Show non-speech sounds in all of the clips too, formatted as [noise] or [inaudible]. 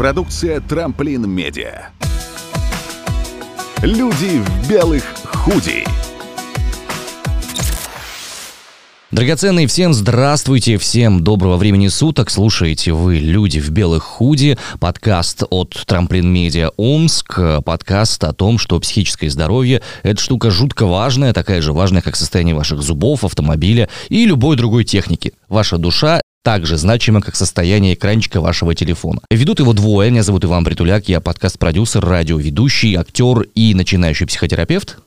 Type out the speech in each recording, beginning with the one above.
Продукция «Трамплин Медиа». Люди в белых худи. Драгоценные, всем здравствуйте, всем доброго времени суток. Слушаете вы «Люди в белых худи», подкаст от Трамплин Медиа Омск, подкаст о том, что психическое здоровье – это штука жутко важная, такая же важная, как состояние ваших зубов, автомобиля и любой другой техники. Ваша душа так же значимо, как состояние экранчика вашего телефона. Ведут его двое. Меня зовут Иван Притуляк, я подкаст-продюсер, радиоведущий, актер и начинающий психотерапевт.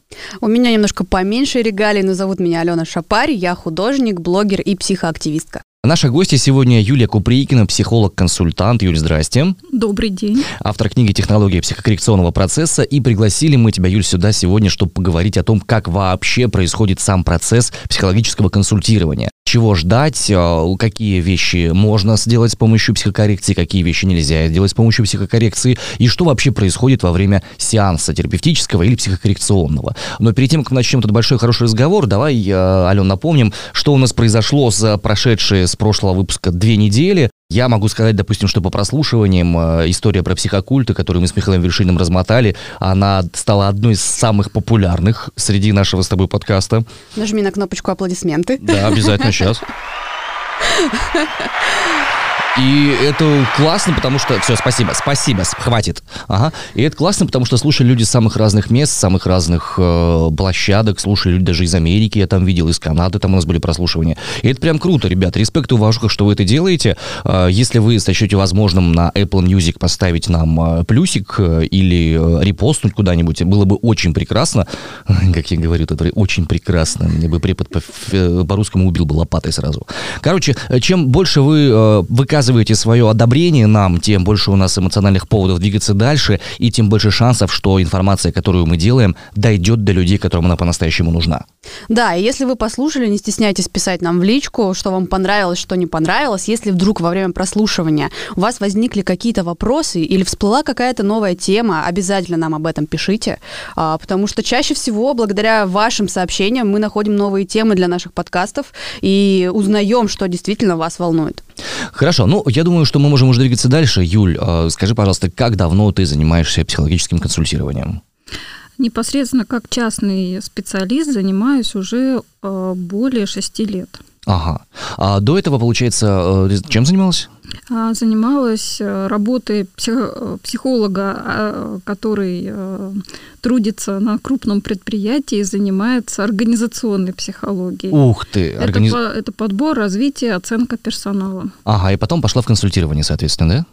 У меня немножко поменьше регалий, но зовут меня Алена Шапарь, я художник, блогер и психоактивистка. Наша гостья сегодня Юлия Куприкина, психолог-консультант. Юль, здрасте. Добрый день. Автор книги «Технология психокоррекционного процесса». И пригласили мы тебя, Юль, сюда сегодня, чтобы поговорить о том, как вообще происходит сам процесс психологического консультирования чего ждать, э, какие вещи можно сделать с помощью психокоррекции, какие вещи нельзя сделать с помощью психокоррекции, и что вообще происходит во время сеанса терапевтического или психокоррекционного. Но перед тем, как мы начнем этот большой хороший разговор, давай, э, Ален, напомним, что у нас произошло за прошедшие с прошлого выпуска две недели. Я могу сказать, допустим, что по прослушиваниям э, история про психокульты, которую мы с Михаилом Вершиным размотали, она стала одной из самых популярных среди нашего с тобой подкаста. Нажми на кнопочку аплодисменты. Да, обязательно сейчас. [laughs] И это классно, потому что... Все, спасибо, спасибо, хватит. Ага. И это классно, потому что слушали люди с самых разных мест, самых разных э, площадок, слушали люди даже из Америки, я там видел, из Канады, там у нас были прослушивания. И это прям круто, ребят. Респект и уважуха, что вы это делаете. Э, если вы сочтете возможным на Apple Music поставить нам э, плюсик э, или э, репостнуть куда-нибудь, было бы очень прекрасно. [laughs] Как я говорю, это очень прекрасно. Мне бы препод по, э, по-русскому убил бы лопатой сразу. Короче, э, чем больше вы э, выказываете выказываете свое одобрение нам, тем больше у нас эмоциональных поводов двигаться дальше, и тем больше шансов, что информация, которую мы делаем, дойдет до людей, которым она по-настоящему нужна. Да, и если вы послушали, не стесняйтесь писать нам в личку, что вам понравилось, что не понравилось. Если вдруг во время прослушивания у вас возникли какие-то вопросы или всплыла какая-то новая тема, обязательно нам об этом пишите, а, потому что чаще всего благодаря вашим сообщениям мы находим новые темы для наших подкастов и узнаем, что действительно вас волнует. Хорошо, ну, я думаю, что мы можем уже двигаться дальше. Юль, а, скажи, пожалуйста, как давно ты занимаешься психологическим консультированием? Непосредственно как частный специалист занимаюсь уже э, более шести лет. Ага. А до этого, получается, э, чем занималась? А, занималась э, работой психолога, а, который трудится на крупном предприятии и занимается организационной психологией. Ух ты! Организ... Это, это подбор, развитие, оценка персонала. Ага, и потом пошла в консультирование, соответственно, да?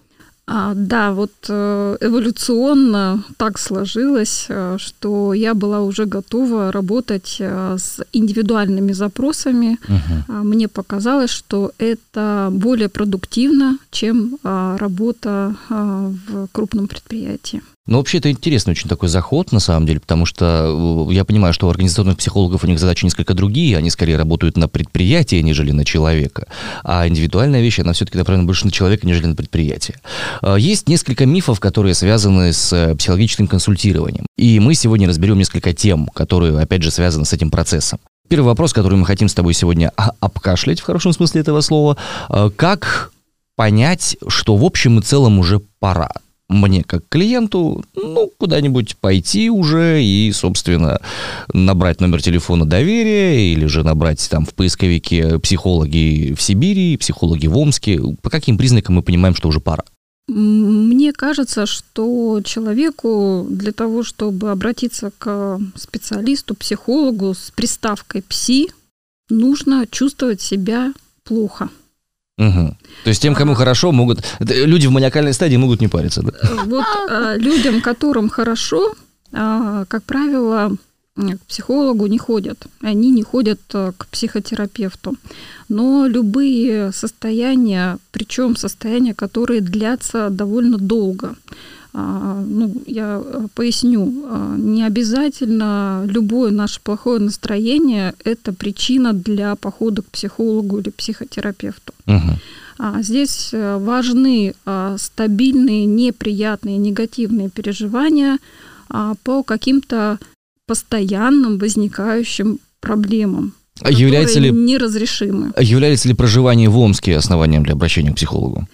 А, да, вот э, эволюционно так сложилось, э, что я была уже готова работать э, с индивидуальными запросами. Угу. Мне показалось, что это более продуктивно, чем а, работа а, в крупном предприятии. Ну, вообще, это интересный очень такой заход, на самом деле, потому что э, я понимаю, что у организационных психологов у них задачи несколько другие, они скорее работают на предприятии, нежели на человека. А индивидуальная вещь, она все-таки направлена больше на человека, нежели на предприятие. А, есть несколько мифов, которые связаны с э, психологическим консультированием. И мы сегодня разберем несколько тем, которые, опять же, связаны с этим процессом. Первый вопрос, который мы хотим с тобой сегодня обкашлять, в хорошем смысле этого слова. А, как понять, что в общем и целом уже пора? Мне как клиенту, ну, куда-нибудь пойти уже и, собственно, набрать номер телефона доверия или же набрать там в поисковике психологи в Сибири, психологи в Омске. По каким признакам мы понимаем, что уже пора? Мне кажется, что человеку для того, чтобы обратиться к специалисту, психологу с приставкой «пси», нужно чувствовать себя плохо – Угу. То есть тем, кому хорошо, могут... Люди в маниакальной стадии могут не париться, да? Вот а, людям, которым хорошо, а, как правило, к психологу не ходят. Они не ходят а, к психотерапевту. Но любые состояния, причем состояния, которые длятся довольно долго, ну, я э, поясню, а, не обязательно любое наше плохое настроение – это причина для похода к психологу или психотерапевту. Угу. Здесь э, важны а, стабильные, неприятные, негативные переживания по каким-то постоянным возникающим проблемам. А является ли- неразрешимы. Является ли проживание в Омске основанием для обращения к психологу?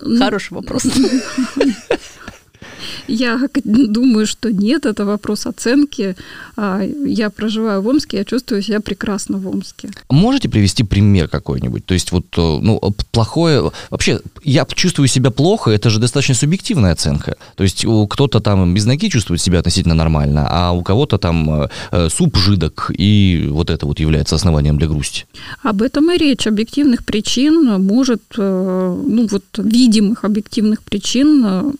Ну, Хороший вопрос. [laughs] Я думаю, что нет, это вопрос оценки. А, Я проживаю в Омске, я чувствую себя прекрасно в Омске. Можете привести пример какой-нибудь? То есть вот, э, ну, п- плохое... Вообще, я чувствую себя плохо, это же достаточно субъективная оценка. То есть у кто-то там без ноги чувствует себя относительно нормально, а у кого-то там э, э, суп жидок, и вот это вот является основанием для грусти. Об этом и речь. Объективных причин может, э, ну вот видимых объективных причин э,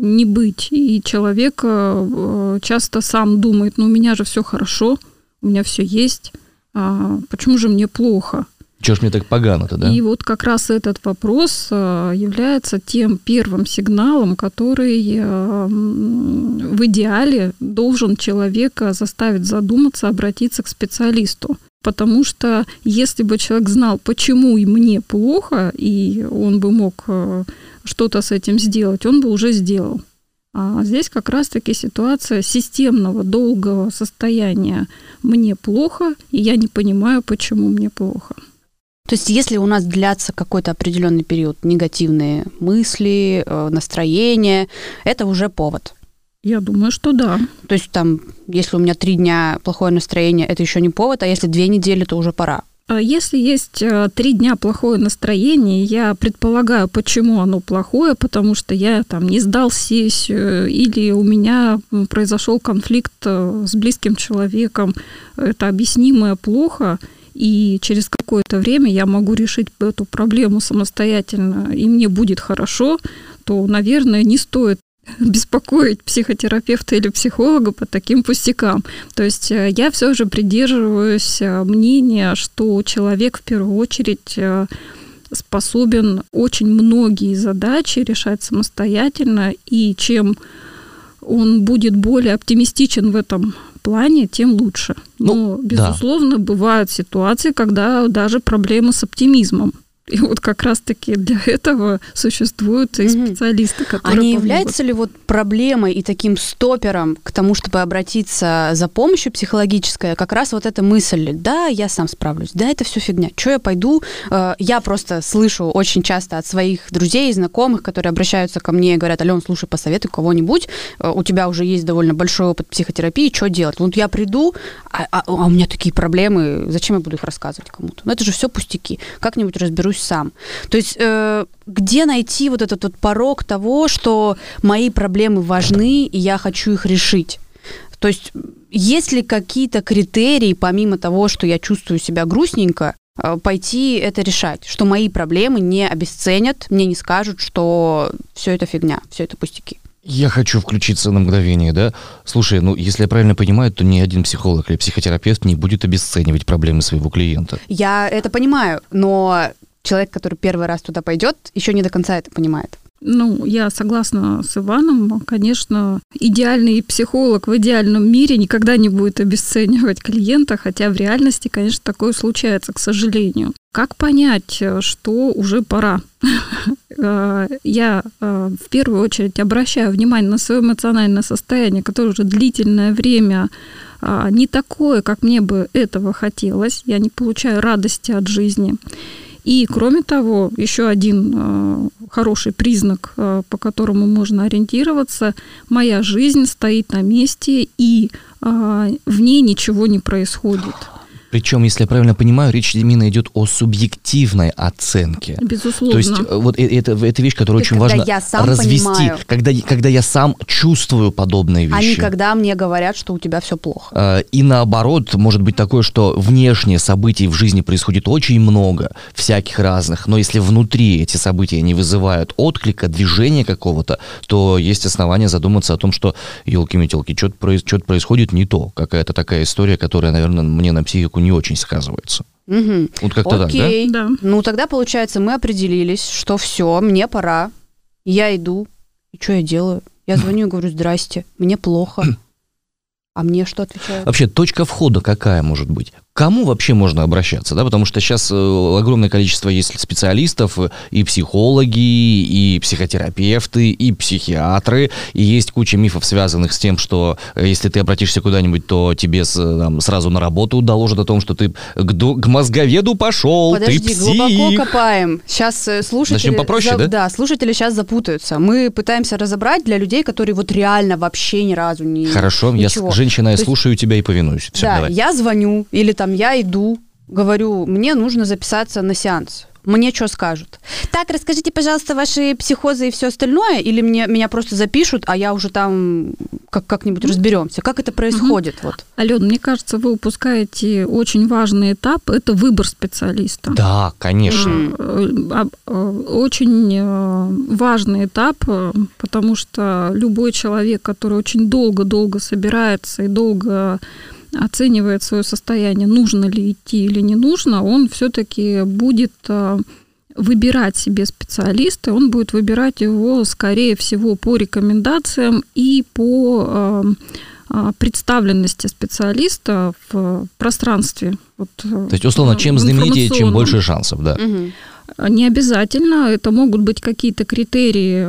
не быть. И человек э, часто сам думает, ну у меня же все хорошо, у меня все есть, а почему же мне плохо? Чего ж мне так погано-то, да? И вот как раз этот вопрос э, является тем первым сигналом, который э, в идеале должен человека заставить задуматься, обратиться к специалисту. Потому что если бы человек знал, почему и мне плохо, и он бы мог э, что-то с этим сделать, он бы уже сделал. А здесь как раз-таки ситуация системного, долгого состояния. Мне плохо, и я не понимаю, почему мне плохо. То есть, если у нас длятся какой-то определенный период негативные мысли, э, настроение, это уже повод. Я думаю, что да. То есть, там, если у меня три дня плохое настроение, это еще не повод, а если две недели, то уже пора. А Если есть э, три дня плохое настроение, я предполагаю, почему оно плохое, потому что я там не сдал сессию, или у меня произошел конфликт э, с близким человеком. Это объяснимое плохо, и через какое-то время я могу решить эту проблему самостоятельно, и мне будет хорошо, то, наверное, не стоит [laughs] беспокоить психотерапевта или психолога по таким пустякам. То есть э, я все же придерживаюсь э, мнения, что человек в первую очередь э, способен очень многие задачи решать самостоятельно, и чем он будет более оптимистичен в этом плане, тем лучше. Но, Ну, да. безусловно, бывают ситуации, когда даже проблемы с оптимизмом. И вот как раз-таки для этого существуют и специалисты, которые А не помогут. является ли вот проблемой и таким стопером к тому, чтобы обратиться за помощью психологической, как раз вот эта мысль, да, я сам справлюсь, да, это все фигня, что я пойду, Э, я просто слышу очень часто от своих друзей и знакомых, которые обращаются ко мне и говорят, Ален, слушай, посоветуй кого-нибудь, Э, у тебя уже есть довольно большой опыт психотерапии, что делать? Вот я приду, а, а- а у меня такие проблемы, зачем я буду их рассказывать кому-то? Ну это же все пустяки, как-нибудь разберусь сам. То есть э, где найти вот этот вот порог того, что мои проблемы важны, и я хочу их решить? То есть есть ли какие-то критерии, помимо того, что я чувствую себя грустненько, э, пойти это решать, что мои проблемы не обесценят, мне не скажут, что все это фигня, все это пустяки. Я хочу включиться на мгновение, да? Слушай, ну, если я правильно понимаю, то ни один психолог или психотерапевт не будет обесценивать проблемы своего клиента. Я это понимаю, но человек, который первый раз туда пойдет, еще не до конца это понимает. Ну, я согласна с Иваном. Конечно, идеальный психолог в идеальном мире никогда не будет обесценивать клиента, хотя в реальности, конечно, такое случается, к сожалению. Как понять, э, что уже пора? [laughs] Э, Я э, в первую очередь обращаю внимание на свое эмоциональное состояние, которое уже длительное время а, не такое, как мне бы этого хотелось. Я не получаю радости от жизни. И кроме того, еще один э, хороший признак, э, по которому можно ориентироваться, моя жизнь стоит на месте и э, в ней ничего не происходит. Причем, если я правильно понимаю, речь именно идет о субъективной оценке. Безусловно. То есть э, вот э- это, это вещь, которую То есть, очень важно я сам развести, понимаю. когда, когда я сам чувствую подобные А не вещи. когда мне говорят, что у тебя все плохо. Э, И наоборот, может быть такое, что внешние событий в жизни происходит очень много, всяких разных, но если внутри эти события не вызывают отклика, движения какого-то, то есть основания задуматься о том, что елки-метелки, что-то происходит не то. Какая-то такая история, которая, наверное, мне на психику не очень сказывается. Мгм. Вот как-то так, да? Окей. Да. Ну, тогда, получается, мы определились, что все, мне пора. Я иду. И что я делаю? Я звоню и говорю, здрасте, мне плохо. [clears throat] А мне что отвечают? Вообще, точка входа какая может быть? Кому вообще можно обращаться, да, потому что сейчас э, огромное количество есть специалистов, э, и психологи, и психотерапевты, и психиатры, и есть куча мифов, связанных с тем, что э, если ты обратишься куда-нибудь, то тебе с, там, сразу на работу доложат о том, что ты к, до- к мозговеду пошел, Подожди, ты псих. глубоко копаем. Сейчас слушатели... Начнем попроще, за- да? Да, слушатели сейчас запутаются. Мы пытаемся разобрать для людей, которые вот реально вообще ни разу не... Хорошо, я ничего. с- женщина, я То есть- слушаю тебя и повинуюсь. Все, да, давай. я звоню или там я иду, говорю, мне нужно записаться на сеанс. Мне что скажут? Так, расскажите, пожалуйста, ваши психозы и все остальное, или мне меня просто запишут, а я уже там как как-нибудь разберемся. Как это происходит? Вот. Ален, мне кажется, вы упускаете очень важный этап, это выбор специалиста. Да, конечно. Э, э, Очень э, важный этап, потому что любой человек, который очень долго-долго собирается и долго оценивает свое состояние, нужно ли идти или не нужно, он все-таки будет э, выбирать себе специалиста, он будет выбирать его, скорее всего, по рекомендациям и по э, э, представленности специалиста в пространстве. Вот, То есть, условно, чем знаменитее, чем больше шансов, да. Мгм. Не обязательно, это могут быть какие-то критерии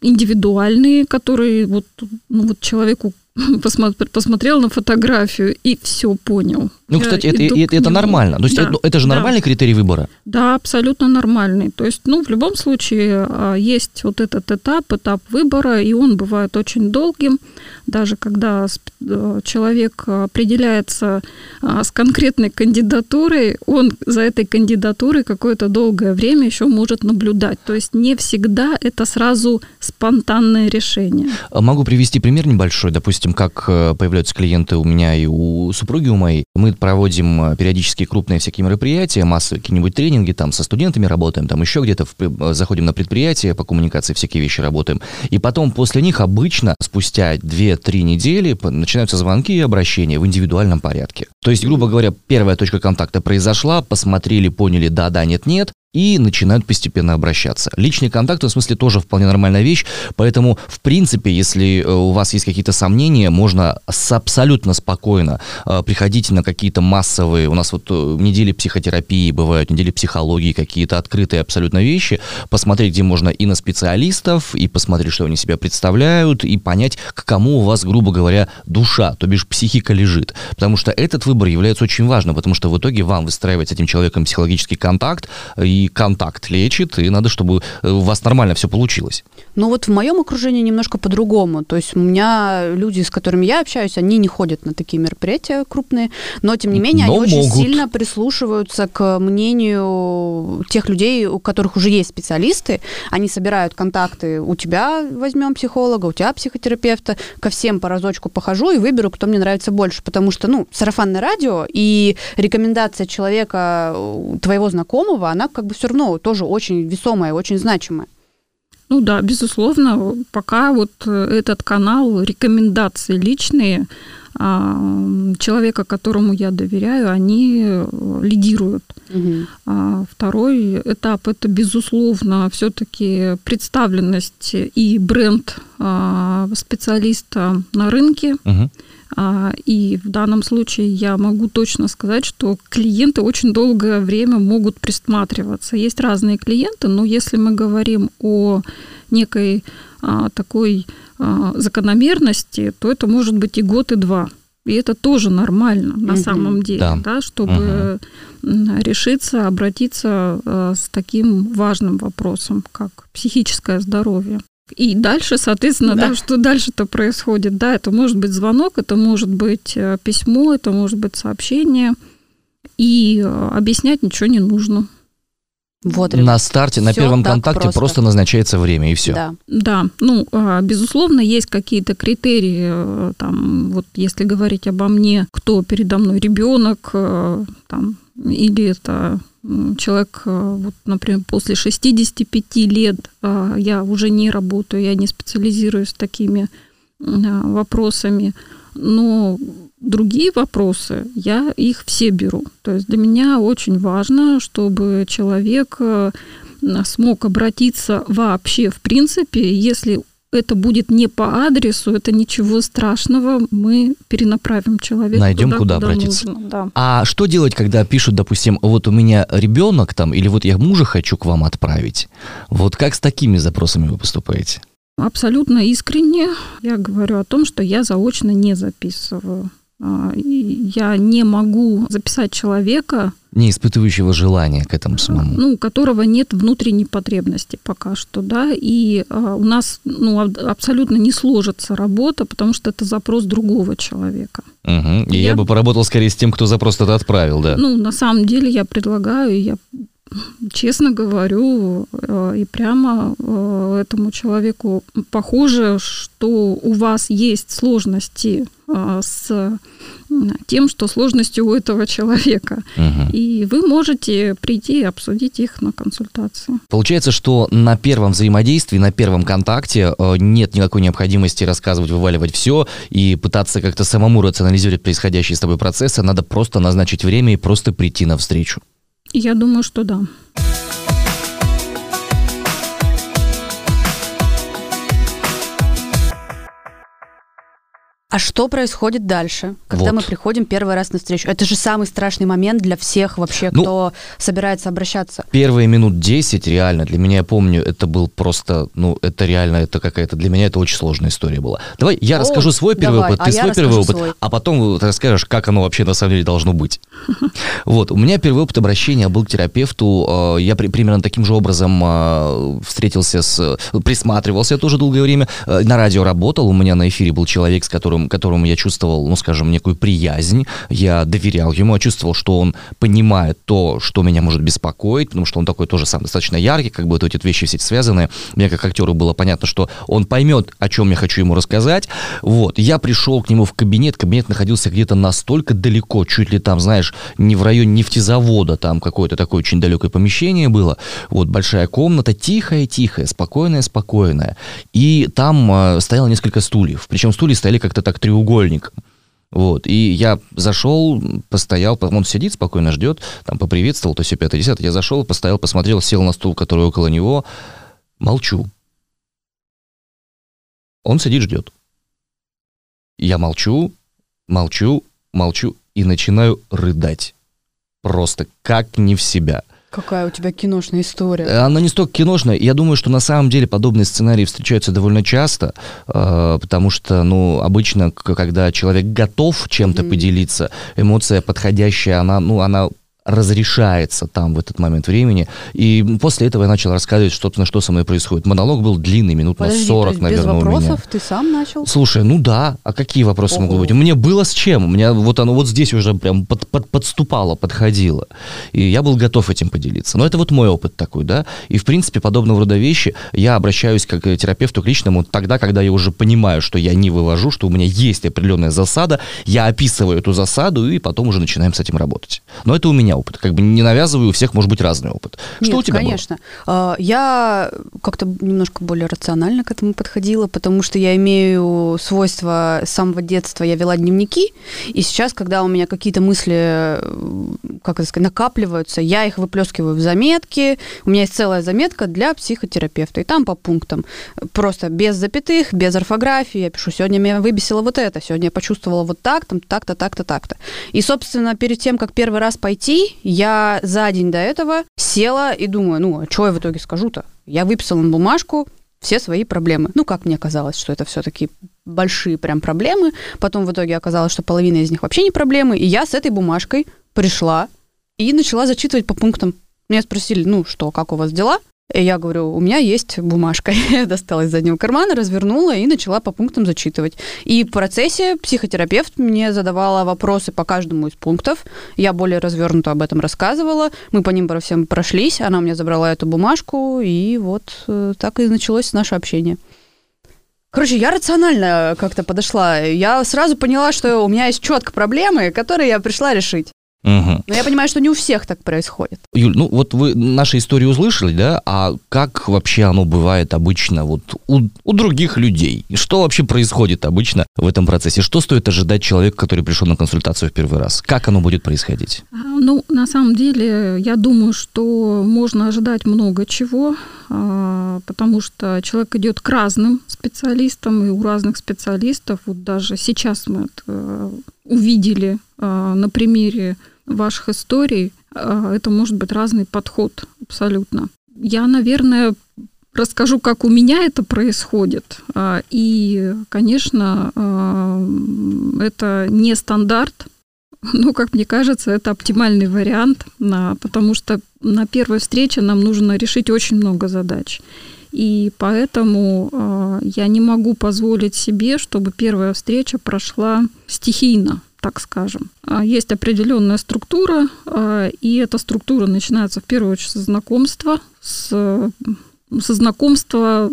индивидуальные, которые вот, ну, вот человеку [laughs] посмотрел на фотографию и все понял. Ну, кстати, это, это, это нормально. То есть, Да, это, это же да. нормальный критерий выбора. Да, абсолютно нормальный. То есть, ну, в любом случае а, есть вот этот этап, этап выбора, и он бывает очень долгим. Даже когда э, человек определяется а, с конкретной кандидатурой, он за этой кандидатурой какое-то долгое время еще может наблюдать. То есть не всегда это сразу спонтанное решение. А Могу привести пример небольшой. Допустим, как э, появляются клиенты у меня и у супруги у моей. Мы проводим э, периодически крупные всякие мероприятия, массовые какие-нибудь тренинги, там со студентами работаем, там еще где-то в заходим на предприятия, по коммуникации всякие вещи работаем. И потом после них обычно спустя 2-3 недели начинаются звонки и обращения в индивидуальном порядке. То есть, грубо говоря, первая точка контакта произошла, посмотрели, поняли, да-да, нет-нет, и начинают постепенно обращаться. Личный контакт, в смысле, тоже вполне нормальная вещь, поэтому, в принципе, если э, у вас есть какие-то сомнения, можно с абсолютно спокойно э, приходить на какие-то массовые, у нас вот э, недели психотерапии бывают, недели психологии, какие-то открытые абсолютно вещи, посмотреть, где можно и на специалистов, и посмотреть, что они себя представляют, и понять, к кому у вас, грубо говоря, душа, то бишь психика лежит. Потому что этот выбор является очень важным, потому что в итоге вам выстраивать с этим человеком психологический контакт, и контакт лечит, и надо, чтобы э, у вас нормально все получилось. Ну вот в моем окружении немножко по-другому. То есть у меня люди, с которыми я общаюсь, они не ходят на такие мероприятия крупные, но тем не менее Но они очень могут. сильно прислушиваются к мнению тех людей, у которых уже есть специалисты. Они собирают контакты. У тебя возьмем психолога, у тебя психотерапевта. Ко всем по разочку похожу и выберу, кто мне нравится больше. Потому что, ну, сарафанное радио и рекомендация человека, э, твоего знакомого, она как бы все равно тоже очень весомая, очень значимая. Ну да, безусловно, пока вот э, этот канал, рекомендации личные а, человека, которому я доверяю, они э, лидируют. А Второй этап это, безусловно, все-таки представленность и бренд а, специалиста на рынке. Мгм. А, И в данном случае я могу точно сказать, что клиенты очень долгое время могут присматриваться. Есть разные клиенты, но если мы говорим о некой а, такой а, закономерности, то это может быть и год, и два. И это тоже нормально на Мгм. самом деле, Да. да, чтобы м, решиться, обратиться с таким важным вопросом, как психическое здоровье. И дальше, соответственно, Да. да. что дальше-то происходит? Да, это может быть звонок, это может быть э, письмо, это может быть сообщение. И э, объяснять ничего не нужно. Вот, На старте, на первом так контакте просто. просто. назначается время, и все. Да. Да, ну, а, безусловно, есть какие-то критерии, э, там, вот если говорить обо мне, кто передо мной ребенок, э, там, или это человек, э, вот, например, после 65 лет, а, я уже не работаю, я не специализируюсь такими а, вопросами, но другие вопросы, я их все беру. То есть для меня очень важно, чтобы человек э, смог обратиться вообще, в принципе, если это будет не по адресу, это ничего страшного, мы перенаправим человека. Найдем, туда, куда обратиться. Нужно, да. А что делать, когда пишут, допустим, вот у меня ребенок там, или вот я мужа хочу к вам отправить? Вот как с такими запросами вы поступаете? Абсолютно искренне я говорю о том, что я заочно не записываю. А, я не могу записать человека, не испытывающего желания к этому самому. Ну, у которого нет внутренней потребности пока что, да, и а, у нас ну, абсолютно не сложится работа, потому что это запрос другого человека. Угу. И я... я бы поработал скорее с тем, кто запрос это отправил, да. Ну, на самом деле я предлагаю, я честно говорю, э, и прямо э, этому человеку похоже, что у вас есть сложности с тем, что сложности у этого человека. Угу. И вы можете прийти и обсудить их на консультации. Получается, что на первом взаимодействии, на первом контакте нет никакой необходимости рассказывать, вываливать все и пытаться как-то самому рационализировать происходящие с тобой процессы. Надо просто назначить время и просто прийти навстречу. Я думаю, что да. А что происходит дальше, когда вот. мы приходим первый раз на встречу? Это же самый страшный момент для всех вообще, ну, кто собирается обращаться. Первые минут 10 реально, для меня, я помню, это был просто, ну, это реально, это какая-то, для меня это очень сложная история была. Давай я О, расскажу свой первый давай, опыт, ты а свой первый опыт, свой. а потом ты расскажешь, как оно вообще на самом деле должно быть. [laughs] Вот, у меня первый опыт обращения был к терапевту, э, я примерно таким же образом э, встретился с, присматривался тоже долгое время, э, на радио работал, у меня на эфире был человек, с которым которому я чувствовал, ну, скажем, некую приязнь, я доверял ему, я чувствовал, что он понимает то, что меня может беспокоить, потому что он такой тоже сам достаточно яркий, как бы вот эти вещи все связаны. Мне как актеру было понятно, что он поймет, о чем я хочу ему рассказать. Вот, я пришел к нему в кабинет, кабинет находился где-то настолько далеко, чуть ли там, знаешь, не в районе нефтезавода, там какое-то такое очень далекое помещение было. Вот, большая комната, тихая-тихая, спокойная-спокойная. И там э, стояло несколько стульев. Причем стулья стояли как-то так треугольником. Вот, и я зашел, постоял, он сидит спокойно, ждет, там поприветствовал, то все 5 я зашел, постоял, посмотрел, сел на стул, который около него, молчу. Он сидит, ждет. Я молчу, молчу, молчу и начинаю рыдать. Просто как не в себя – Какая у тебя киношная история? Э, она не столько киношная. Я думаю, что на самом деле подобные сценарии встречаются довольно часто, э, потому что, ну, обычно, когда человек готов чем-то mm-hmm. поделиться, эмоция подходящая, она, ну, она разрешается там в этот момент времени. И после этого я начал рассказывать, собственно, что со мной происходит. Монолог был длинный, минут Подожди, на 40, наверное, без вопросов у меня. ты сам начал? Слушай, ну да, а какие вопросы могут быть? У меня было с чем. У меня вот оно вот здесь уже прям под, под, подступало, подходило. И я был готов этим поделиться. Но это вот мой опыт такой, да. И, в принципе, подобного рода вещи я обращаюсь как терапевту, к личному, тогда, когда я уже понимаю, что я не вывожу, что у меня есть определенная засада, я описываю эту засаду, и потом уже начинаем с этим работать. Но это у меня опыт. Как бы не навязываю, у всех может быть разный опыт. Что Нет, у тебя конечно. Было? А, я как-то немножко более рационально к этому подходила, потому что я имею свойство с самого детства, я вела дневники, и сейчас, когда у меня какие-то мысли, как это сказать, накапливаются, я их выплескиваю в заметки. У меня есть целая заметка для психотерапевта, и там по пунктам. Просто без запятых, без орфографии. Я пишу, сегодня меня выбесило вот это, сегодня я почувствовала вот так, там, так-то, так-то, так-то. И, собственно, перед тем, как первый раз пойти, я за день до этого села и думаю, ну, а что я в итоге скажу-то? Я выписала на бумажку все свои проблемы. Ну, как мне казалось, что это все-таки большие прям проблемы. Потом в итоге оказалось, что половина из них вообще не проблемы. И я с этой бумажкой пришла и начала зачитывать по пунктам. Меня спросили, ну что, как у вас дела? И я говорю, у меня есть бумажка. [laughs] Я достала из заднего кармана, развернула и начала по пунктам зачитывать. И в процессе психотерапевт мне задавала вопросы по каждому из пунктов. Я более развернуто об этом рассказывала. Мы по ним по всем прошлись. Она у меня забрала эту бумажку. И вот э, так и началось наше общение. Короче, я рационально как-то подошла. Я сразу поняла, что у меня есть четко проблемы, которые я пришла решить. Мгм. Но я понимаю, что не у всех так происходит. Юль, ну вот вы наши истории услышали, да? А как вообще оно бывает обычно вот у, у других людей? Что вообще происходит обычно в этом процессе? Что стоит ожидать человека, который пришел на консультацию в первый раз? Как оно будет происходить? А, Ну, на самом деле, я думаю, что можно ожидать много чего, а, потому что человек идет к разным специалистам, и у разных специалистов, вот даже сейчас мы это увидели а, на примере ваших историй, а, это может быть разный подход абсолютно. Я, наверное, расскажу, как у меня это происходит. А, И, конечно, а, это не стандарт, [laughs] ну, как мне кажется, это оптимальный вариант, потому что на первой встрече нам нужно решить очень много задач. И поэтому я не могу позволить себе, чтобы первая встреча прошла стихийно, так скажем. А Есть определенная структура, э, и эта структура начинается в первую очередь со знакомства, с, со знакомства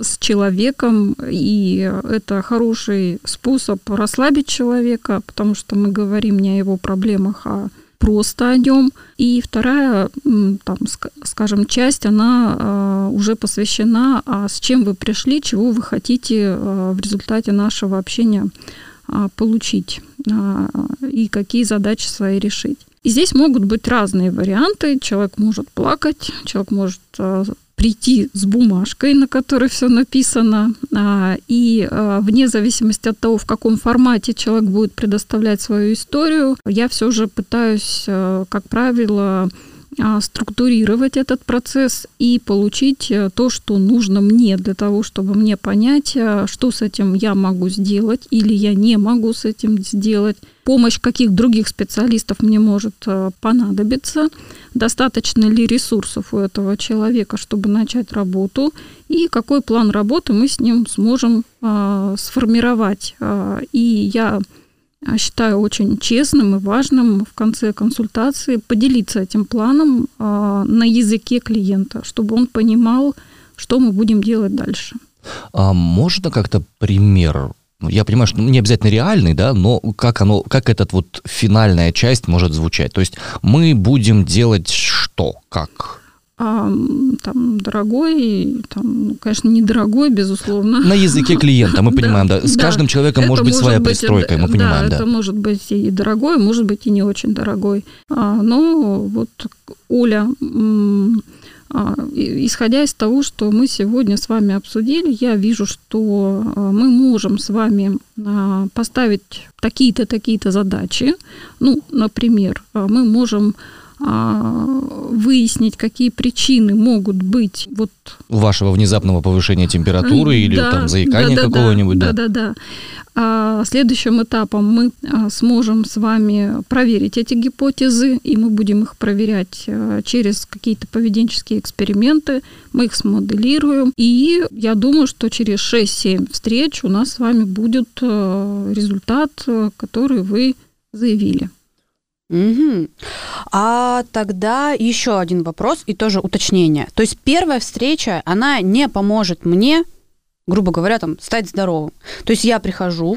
с человеком, и это хороший способ расслабить человека, потому что мы говорим не о его проблемах, а просто о нем. И вторая, там, ска- скажем, часть, она а, уже посвящена, а с чем вы пришли, чего вы хотите а, в результате нашего общения а, получить а, и какие задачи свои решить. И здесь могут быть разные варианты. Человек может плакать, человек может а, прийти с бумажкой, на которой все написано, а, и а, вне зависимости от того, в каком формате человек будет предоставлять свою историю, я все же пытаюсь, а, как правило, а, структурировать этот процесс и получить э, то, что нужно мне для того, чтобы мне понять, э, что с этим я могу сделать или я не могу с этим сделать, помощь каких других специалистов мне может э, понадобиться, достаточно ли ресурсов у этого человека, чтобы начать работу, и какой план работы мы с ним сможем э, сформировать. Э, И я а, считаю очень честным и важным в конце консультации поделиться этим планом а, на языке клиента, чтобы он понимал, что мы будем делать дальше. А можно как-то пример? Ну, Я понимаю, что не обязательно реальный, да, но как оно, как этот вот финальная часть может звучать? То есть мы будем делать что, как? А, там дорогой, там, ну, конечно, недорогой, безусловно. На языке клиента, мы [laughs] Да, понимаем, да. С да. каждым человеком Это может быть своя пристройка, мы да, понимаем, да. это может быть и дорогой, может быть и не очень дорогой. А, но вот Оля, а, исходя из того, что мы сегодня с вами обсудили, я вижу, что а, мы можем с вами а, поставить такие-то, такие-то задачи. Ну, например, а, мы можем выяснить, какие причины могут быть вот Вашего внезапного повышения температуры или да, там заикания да, да, какого-нибудь, да. Да, да, да. А следующим этапом мы а, сможем с вами проверить эти гипотезы, и мы будем их проверять а, через какие-то поведенческие эксперименты. Мы их смоделируем, и я думаю, что через 6-7 встреч у нас с вами будет а, результат, а, который вы заявили. Мгм. А тогда еще один вопрос и тоже уточнение. То есть первая встреча, она не поможет мне, грубо говоря, там, стать здоровым. То есть я прихожу,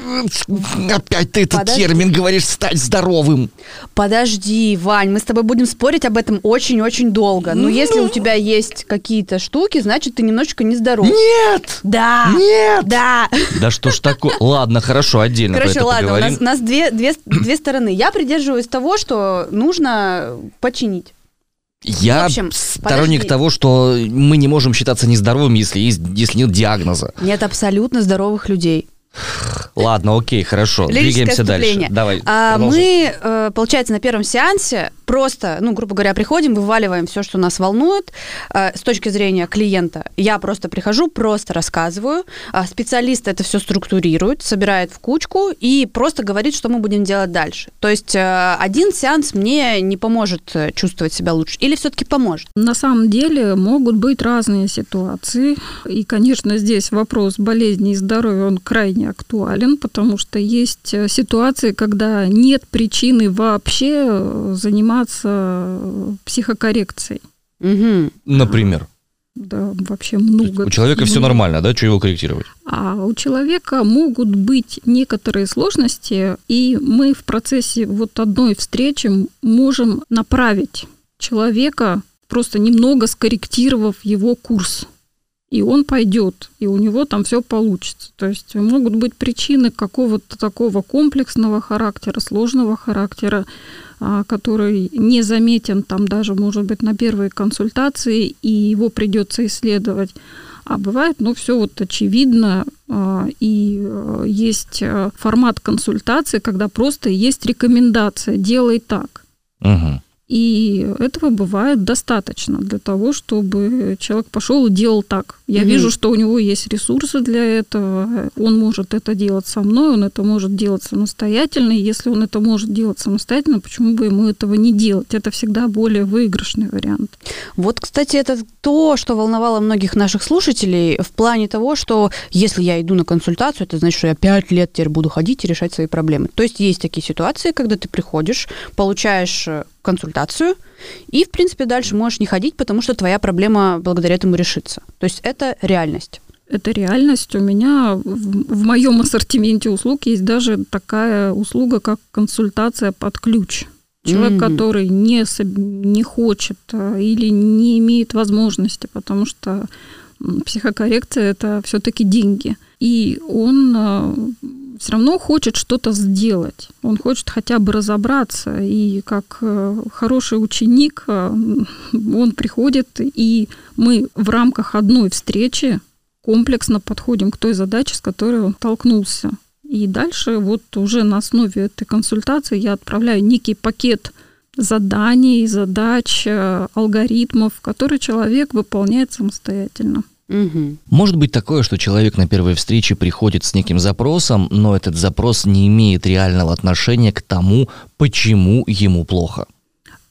Опять ты этот Подожди. термин говоришь «стать здоровым». подожди, Вань, мы с тобой будем спорить об этом очень-очень долго. Но если у тебя есть какие-то штуки, значит, ты немножечко нездоров. Нет! Да! Нет! Да! Да что ж такое? Ладно, хорошо, отдельно Короче, ладно, у поговорим. нас, у нас две, две, две стороны. Я придерживаюсь того, что нужно починить. Я В общем, сторонник подожди. того, что мы не можем считаться нездоровыми, если, есть, если нет диагноза. Нет абсолютно здоровых людей. Ладно, окей, хорошо. Двигаемся дальше. Давай. А мы, э, получается, на первом сеансе просто, ну, грубо говоря, приходим, вываливаем все, что нас волнует э, с точки зрения клиента. Я просто прихожу, просто рассказываю. а Специалист это все структурирует, собирает в кучку и просто говорит, что мы будем делать дальше. То есть э, один сеанс мне не поможет э, чувствовать себя лучше. Или все-таки поможет? На самом деле могут быть разные ситуации. И, конечно, здесь вопрос болезни и здоровья, он крайне актуален, потому что есть э, ситуации, когда нет причины вообще э, заниматься э, психокоррекцией. Мгм. Например. да, вообще много. У человека все нормально, да? Что его корректировать? А у человека могут быть некоторые сложности, и мы в процессе вот одной встречи можем направить человека, просто немного скорректировав его курс и он пойдет, и у него там все получится. То есть могут быть причины какого-то такого комплексного характера, сложного характера, а, который не заметен там даже, может быть, на первой консультации, и его придется исследовать. А бывает, ну, все вот очевидно, а, и а, есть формат консультации, когда просто есть рекомендация, делай так. Угу. И этого бывает достаточно для того, чтобы человек пошел и делал так. Я mm-hmm. вижу, что у него есть ресурсы для этого. Он может это делать со мной, он это может делать самостоятельно. И если он это может делать самостоятельно, почему бы ему этого не делать? Это всегда более выигрышный вариант. Вот, кстати, это то, что волновало многих наших слушателей в плане того, что если я иду на консультацию, это значит, что я пять лет теперь буду ходить и решать свои проблемы. То есть есть такие ситуации, когда ты приходишь, получаешь консультацию, и, в принципе, дальше можешь не ходить, потому что твоя проблема благодаря этому решится. То есть это реальность. Это реальность. У меня в, в моем ассортименте услуг есть даже такая услуга, как консультация под ключ. Человек, mm-hmm. который не, не хочет а, или не имеет возможности, потому что психокоррекция это все-таки деньги. И он а, все равно хочет что-то сделать. Он хочет хотя бы разобраться. И как э, хороший ученик, э, он приходит, и мы в рамках одной встречи комплексно подходим к той задаче, с которой он столкнулся. И дальше вот уже на основе этой консультации я отправляю некий пакет заданий, задач, э, алгоритмов, которые человек выполняет самостоятельно. Угу. Может быть такое, что человек на первой встрече приходит с неким запросом, но этот запрос не имеет реального отношения к тому, почему ему плохо.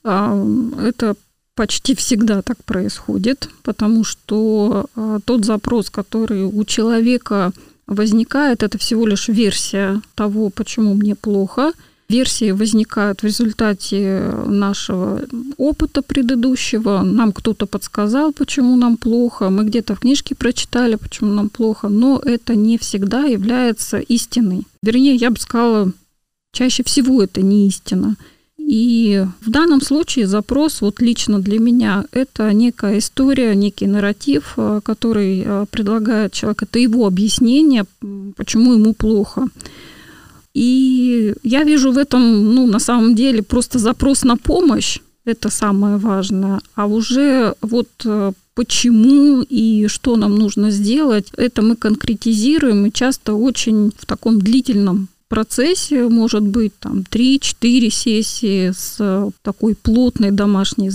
А, это почти всегда так происходит, потому что а, тот запрос, который у человека возникает, это всего лишь версия того, почему мне плохо – Версии возникают в результате нашего опыта предыдущего. Нам кто-то подсказал, почему нам плохо. Мы где-то в книжке прочитали, почему нам плохо. Но это не всегда является истиной. Вернее, я бы сказала, чаще всего это не истина. И в данном случае запрос вот лично для меня это некая история, некий нарратив, э, который э, предлагает человек. Это его объяснение, почему ему плохо. И я вижу в этом, ну, на самом деле, просто запрос на помощь. Это самое важное. А уже вот э, почему и что нам нужно сделать, это мы конкретизируем и часто очень в таком длительном процессе может быть там 3-4 сессии с э, такой плотной домашней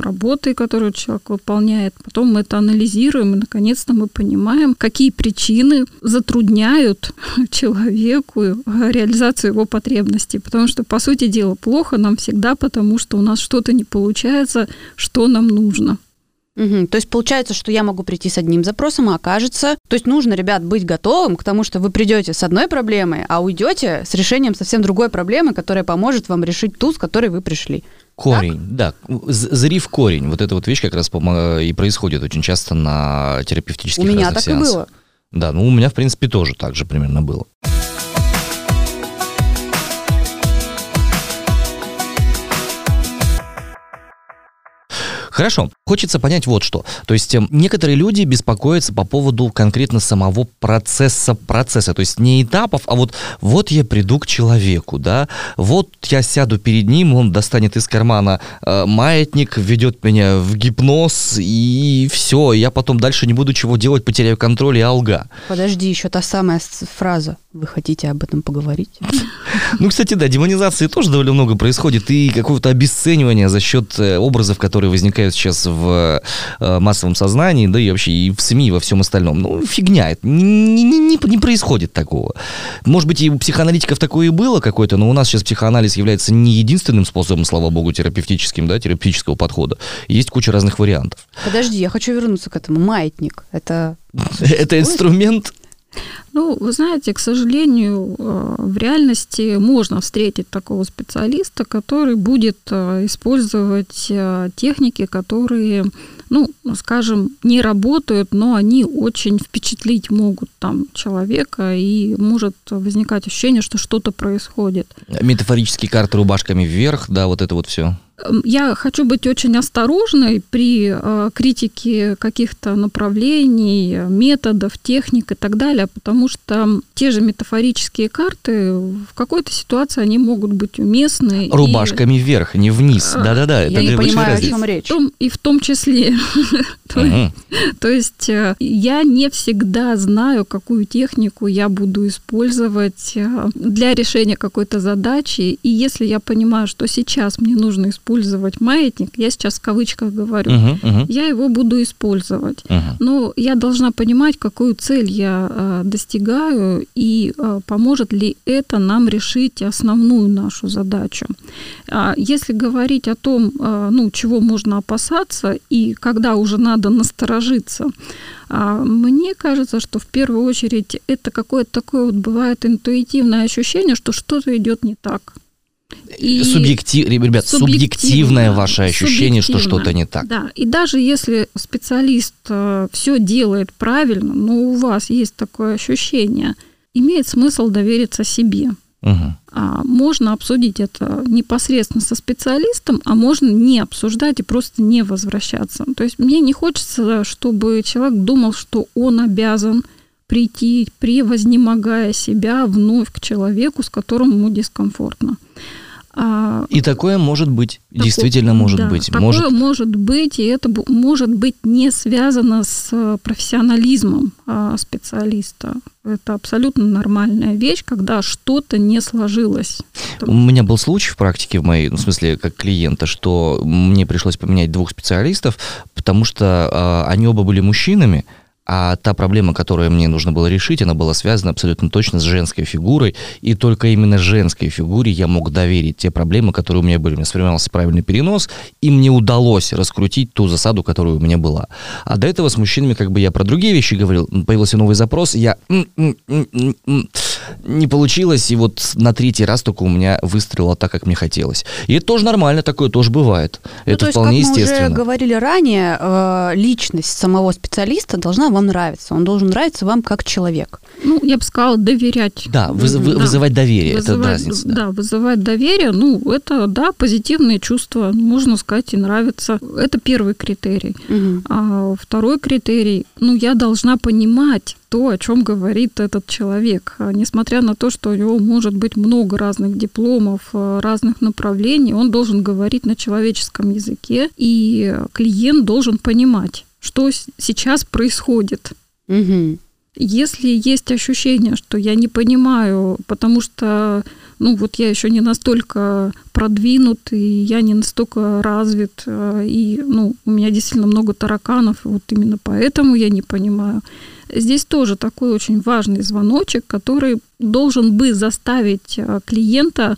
работой, которую человек выполняет. Потом мы это анализируем, и наконец-то мы понимаем, какие причины затрудняют [laughs] человеку реализацию его потребностей. Потому что, по сути дела, плохо нам всегда, потому что у нас что-то не получается, что нам нужно. Угу. То есть получается, что я могу прийти с одним запросом, а окажется... То есть нужно, ребят, быть готовым к тому, что вы придете с одной проблемой, а уйдете с решением совсем другой проблемы, которая поможет вам решить ту, с которой вы пришли. Корень, так? да. Зарив корень. Вот эта вот вещь как раз и происходит очень часто на терапевтических У меня так сеансах. и было. Да, ну у меня, в принципе, тоже так же примерно было. Хорошо. Хочется понять вот что. То есть эм, некоторые люди беспокоятся по поводу конкретно самого процесса процесса. То есть не этапов, а вот вот я приду к человеку, да, вот я сяду перед ним, он достанет из кармана э, маятник, ведет меня в гипноз, и все, я потом дальше не буду чего делать, потеряю контроль и алга. Подожди, еще та самая фраза. Вы хотите об этом поговорить? [laughs] Ну, кстати, да, демонизации тоже довольно много происходит, и какого-то обесценивания за счет э, образов, которые возникают сейчас в э, массовом сознании, да и вообще и в СМИ, и во всем остальном. Ну, фигня, это не, не, не, не происходит такого. Может быть, и у психоаналитиков такое и было какое-то, но у нас сейчас психоанализ является не единственным способом, слава богу, терапевтическим, да, терапевтического подхода. Есть куча разных вариантов. Подожди, я хочу вернуться к этому. Маятник. Это... [laughs] Это инструмент Ну, вы знаете, к сожалению, э, в реальности можно встретить такого специалиста, который будет э, использовать э, техники, которые, ну, скажем, не работают, но они очень впечатлить могут там человека, и может возникать ощущение, что что-то происходит. Метафорические карты рубашками вверх, да, вот это вот все. Я хочу быть очень осторожной при критике каких-то направлений, методов, техник и так далее, потому что те же метафорические карты в какой-то ситуации они могут быть уместны. Рубашками и... вверх, не вниз. А, Да-да-да. Я не понимаю, о чем речь. И в том числе. [laughs] То есть э, я не всегда знаю, какую технику я буду использовать э, для решения какой-то задачи. И если я понимаю, что сейчас мне нужно использовать маятник, я сейчас в кавычках говорю, я его буду использовать. Но я должна понимать, какую цель я э, достигаю и э, поможет ли это нам решить основную нашу задачу. А если говорить о том, э, ну, чего можно опасаться и когда уже надо насторожиться, мне кажется, что в первую очередь это какое-то такое вот бывает интуитивное ощущение, что что-то идет не так. И Субъектив, ребят, субъективное ваше ощущение, что что-то не так. Да, и даже если специалист э, все делает правильно, но у вас есть такое ощущение, имеет смысл довериться себе. Угу. А можно обсудить это непосредственно со специалистом, а можно не обсуждать и просто не возвращаться. То есть мне не хочется, чтобы человек думал, что он обязан прийти, превознемогая себя вновь к человеку, с которым ему дискомфортно. А, и такое может быть, такое, действительно может да, быть. Такое может... может быть, и это может быть не связано с э, профессионализмом а, специалиста. Это абсолютно нормальная вещь, когда что-то не сложилось. У меня был случай в практике в моей, ну, в смысле, как клиента, что мне пришлось поменять двух специалистов, потому что э, они оба были мужчинами, а та проблема, которую мне нужно было решить, она была связана абсолютно точно с женской фигурой, и только именно женской фигуре я мог доверить те проблемы, которые у меня были. У меня сформировался правильный перенос, и мне удалось раскрутить ту засаду, которая у меня была. А до этого с мужчинами как бы я про другие вещи говорил, появился новый запрос, я не получилось, и вот на третий раз только у меня выстрелило так, как мне хотелось. И это тоже нормально, такое тоже бывает. Ну, это вполне есть, как естественно. Мы уже говорили ранее, э, личность самого специалиста должна вам нравиться. Он должен нравиться вам как человек. Ну, я бы сказала, доверять. Да, выз, да. вызывать доверие, вызывать, это разница. Да. да, вызывать доверие, ну, это, да, позитивные чувства, можно сказать, и нравится. Это первый критерий. Угу. А второй критерий, ну, я должна понимать, то, о чем говорит этот человек. А несмотря на то, что у него может быть много разных дипломов, э, разных направлений, он должен говорить на человеческом языке, и клиент должен понимать, что сейчас происходит. Угу. Если есть ощущение, что я не понимаю, потому что ну вот я еще не настолько продвинут, и я не настолько развит, э, и ну, у меня действительно много тараканов, вот именно поэтому я не понимаю. Здесь тоже такой очень важный звоночек, который должен бы заставить э, клиента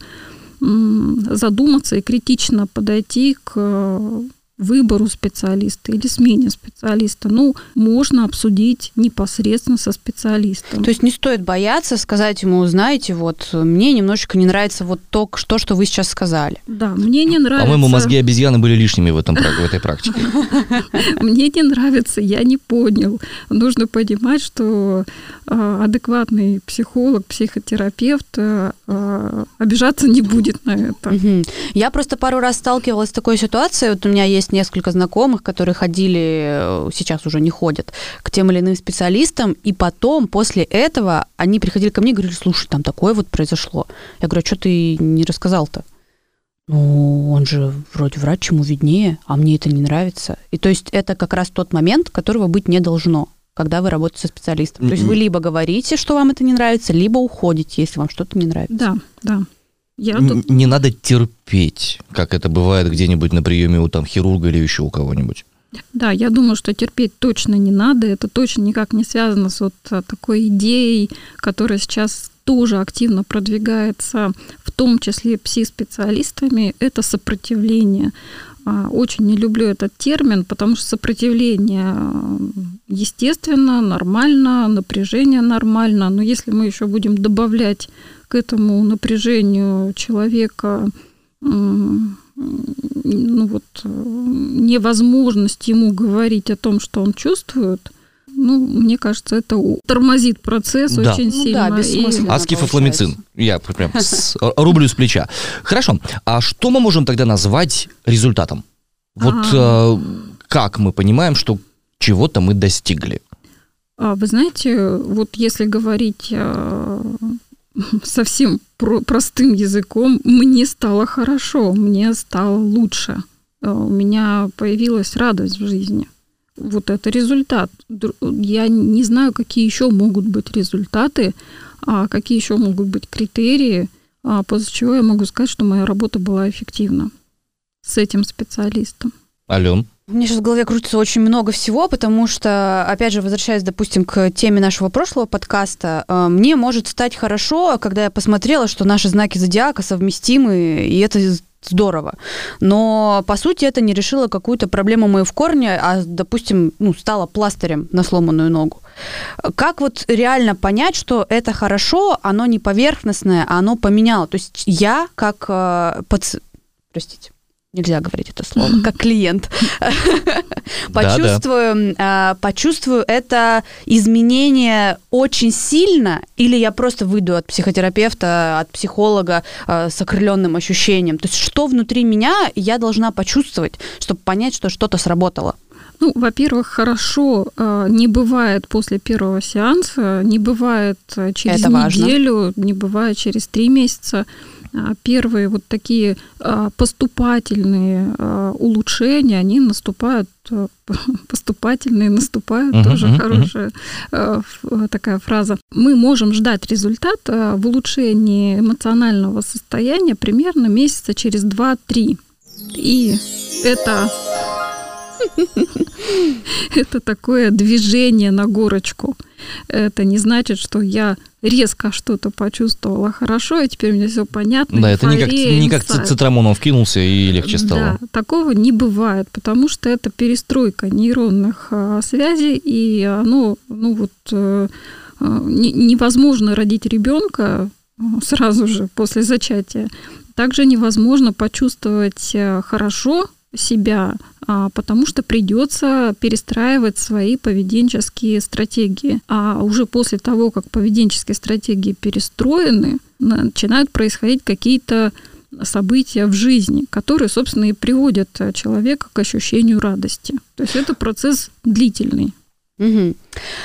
задуматься и критично подойти к выбору специалиста или смене специалиста, ну, можно обсудить непосредственно со специалистом. То есть не стоит бояться сказать ему, знаете, вот мне немножечко не нравится вот то, что, что вы сейчас сказали. Да, мне не нравится... По-моему, мозги обезьяны были лишними в, этом, в этой практике. [laughs] Мне не нравится, я не понял. Нужно понимать, что а, адекватный психолог, психотерапевт а, а, обижаться не будет на это. Я просто пару раз сталкивалась с такой ситуацией. Вот у меня есть несколько знакомых, которые ходили, э, сейчас уже не ходят, к тем или иным специалистам, и потом, после этого, они приходили ко мне и говорили, слушай, там такое вот произошло. Я говорю, а что ты не рассказал-то? Ну, он же вроде врач, ему виднее, а мне это не нравится. И то есть это как раз тот момент, которого быть не должно когда вы работаете со специалистом. Mm-hmm. То есть вы либо говорите, что вам это не нравится, либо уходите, если вам что-то не нравится. Да, да. Я тут... Не надо терпеть, как это бывает где-нибудь на приеме у там хирурга или еще у кого-нибудь. Да, я думаю, что терпеть точно не надо. Это точно никак не связано с вот а, такой идеей, которая сейчас тоже активно продвигается, в том числе пси-специалистами, это сопротивление. А, очень не люблю этот термин, потому что сопротивление естественно, нормально, напряжение нормально, но если мы еще будем добавлять к этому напряжению человека ну вот, невозможность ему говорить о том, что он чувствует, ну, мне кажется, это тормозит процесс да. очень ну, сильно. Да. И... Аскифофламицин. Я прям с, [laughs] рублю с плеча. Хорошо. А что мы можем тогда назвать результатом? Вот а... как мы понимаем, что чего-то мы достигли? А, вы знаете, вот если говорить а, [laughs] совсем про простым языком, мне стало хорошо, мне стало лучше. А, у меня появилась радость в жизни. Вот это результат. Я не знаю, какие еще могут быть результаты, а какие еще могут быть критерии, после чего я могу сказать, что моя работа была эффективна с этим специалистом. Ален? Мне сейчас в голове крутится очень много всего, потому что, опять же, возвращаясь, допустим, к теме нашего прошлого подкаста, э, мне может стать хорошо, когда я посмотрела, что наши знаки зодиака совместимы, и это здорово. Но, по сути, это не решило какую-то проблему мою в корне, а, допустим, ну, стало пластырем на сломанную ногу. Как вот реально понять, что это хорошо, оно не поверхностное, а оно поменяло? То есть я как... Э, паци... Простите нельзя говорить это слово, как клиент, [laughs] почувствую, а, почувствую это изменение очень сильно, или я просто выйду от психотерапевта, от психолога а, с окрыленным ощущением. То есть что внутри меня я должна почувствовать, чтобы понять, что что-то сработало. Ну, во-первых, хорошо а, не бывает после первого сеанса, не бывает через Это неделю, важно. не бывает через три месяца. А, первые вот такие а, поступательные а, улучшения, они наступают, [laughs] поступательные наступают, uh-huh, тоже uh-huh. хорошая такая фраза. Мы можем ждать результат в улучшении эмоционального состояния примерно месяца через 2-3. И это [laughs] [laughs] это такое движение на горочку. Это не значит, что я резко что-то почувствовала хорошо, и теперь мне все понятно. Да, это не как, не как цитрамоном вкинулся и легче стало. Да, такого не бывает, потому что это перестройка нейронных а, связей, и оно, ну вот, а, не, невозможно родить ребенка сразу же после зачатия. Также невозможно почувствовать хорошо себя, а, потому что придется перестраивать свои поведенческие стратегии. А уже после того, как поведенческие стратегии перестроены, начинают происходить какие-то события в жизни, которые, собственно, и приводят человека к ощущению радости. То есть это процесс длительный. Угу.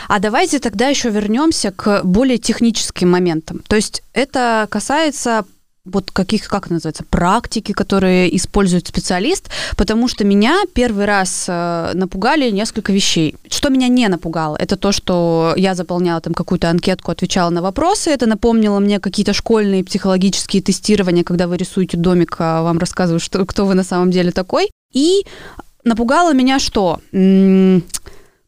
А давайте тогда еще вернемся к более техническим моментам. То есть это касается вот каких, как называется, практики, которые использует специалист, потому что меня первый раз э, напугали несколько вещей. Что меня не напугало, это то, что я заполняла там какую-то анкетку, отвечала на вопросы, это напомнило мне какие-то школьные психологические тестирования, когда вы рисуете домик, а вам рассказывают, что, кто вы на самом деле такой. И напугало меня что?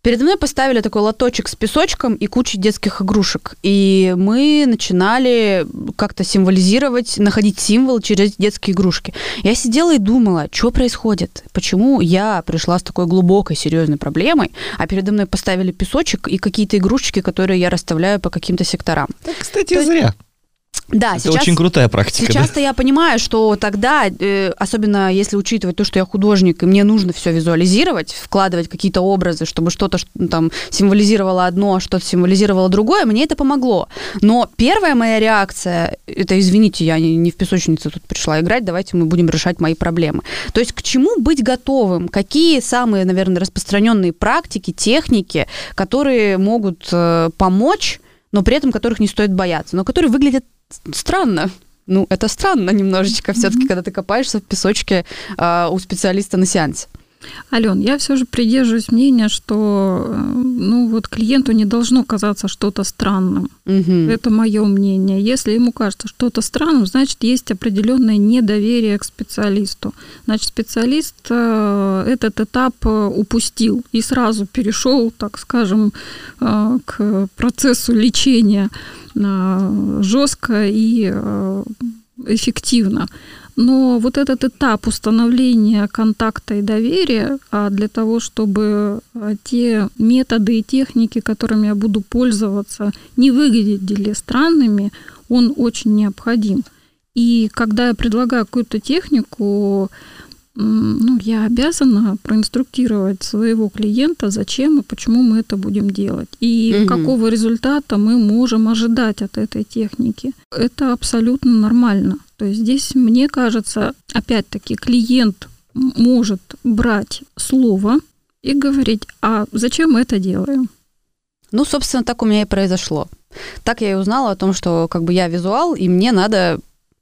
Передо мной поставили такой лоточек с песочком и кучей детских игрушек. И мы начинали как-то символизировать, находить символ через детские игрушки. Я сидела и думала, что происходит? Почему я пришла с такой глубокой, серьезной проблемой, а передо мной поставили песочек и какие-то игрушечки, которые я расставляю по каким-то секторам. Так, кстати, То зря. Да, это сейчас, очень крутая практика. Сейчас-то да? я понимаю, что тогда, э, особенно если учитывать то, что я художник, и мне нужно все визуализировать, вкладывать какие-то образы, чтобы что-то ну, там символизировало одно, а что-то символизировало другое, мне это помогло. Но первая моя реакция, это, извините, я не, не в песочнице тут пришла играть, давайте мы будем решать мои проблемы. То есть к чему быть готовым? Какие самые, наверное, распространенные практики, техники, которые могут э, помочь но при этом которых не стоит бояться, но которые выглядят странно. Ну, это странно немножечко все-таки, когда ты копаешься в песочке э, у специалиста на сеансе. Ален, я все же придерживаюсь мнения, что э, ну вот клиенту не должно казаться что-то странным. Угу. Это мое мнение. Если ему кажется что-то странным, значит есть определенное недоверие к специалисту. Значит специалист э, этот этап э, упустил и сразу перешел, так скажем, к процессу лечения жестко и эффективно. Но вот этот этап установления контакта и доверия а для того, чтобы а, те методы и техники, которыми я буду пользоваться, не выглядели странными, он очень необходим. И когда я предлагаю какую-то технику, ну, я обязана проинструктировать своего клиента, зачем и почему мы это будем делать. И угу. какого результата мы можем ожидать от этой техники. Это абсолютно нормально. То есть здесь, мне кажется, опять-таки, клиент может брать слово и говорить, а зачем мы это делаем? Ну, собственно, так у меня и произошло. Так я и узнала о том, что как бы я визуал, и мне надо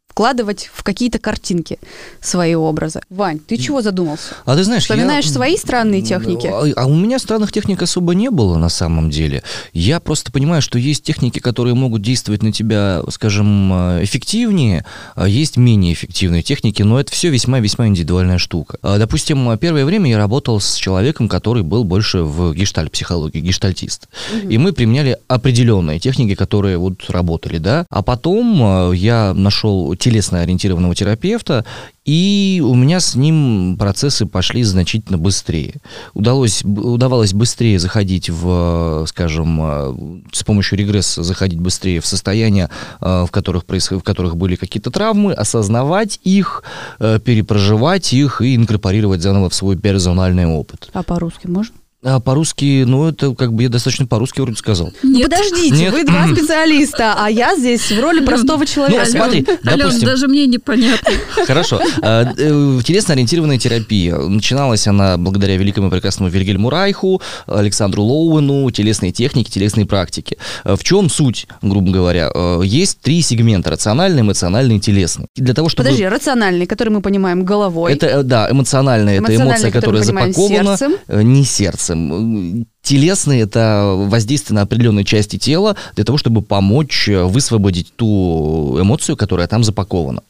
вкладывать в какие-то картинки свои образы. Вань, ты чего задумался? А ты знаешь, Вспоминаешь я... свои странные техники? А, а у меня странных техник особо не было на самом деле. Я просто понимаю, что есть техники, которые могут действовать на тебя, скажем, э, эффективнее, а есть менее эффективные техники, но это все весьма-весьма индивидуальная штука. А, допустим, первое время я работал с человеком, который был больше в гештальт-психологии, гештальтист. Угу. И мы применяли определенные техники, которые вот работали, да. А потом э, я нашел те телесно ориентированного терапевта, и у меня с ним процессы пошли значительно быстрее. Удалось, удавалось быстрее заходить в, скажем, э, с помощью регресса заходить быстрее в состояния, э, в которых, происход... в которых были какие-то травмы, осознавать их, э, перепроживать их и инкорпорировать заново в свой персональный опыт. А по-русски можно? А по-русски, ну, это как бы я достаточно по-русски вроде сказал. Ну, подождите, Нет. вы два специалиста, а я здесь в роли простого человека. Ну, смотри, Ален, допустим... даже мне непонятно. Хорошо. А, э, телесно-ориентированная терапия. Начиналась она благодаря великому и прекрасному Вильгельму Райху, Александру Лоуэну, телесные техники, телесные практики. А, в чем суть, грубо говоря? А, есть три сегмента. Рациональный, эмоциональный и телесный. Для того, чтобы... Подожди, рациональный, который мы понимаем головой. Это, э, да, эмоциональный, это эмоция, которая запакована. Сердцем. Э, не сердцем сердцем. Телесный – это воздействие на определенные части тела для того, чтобы помочь высвободить ту эмоцию, которая там запакована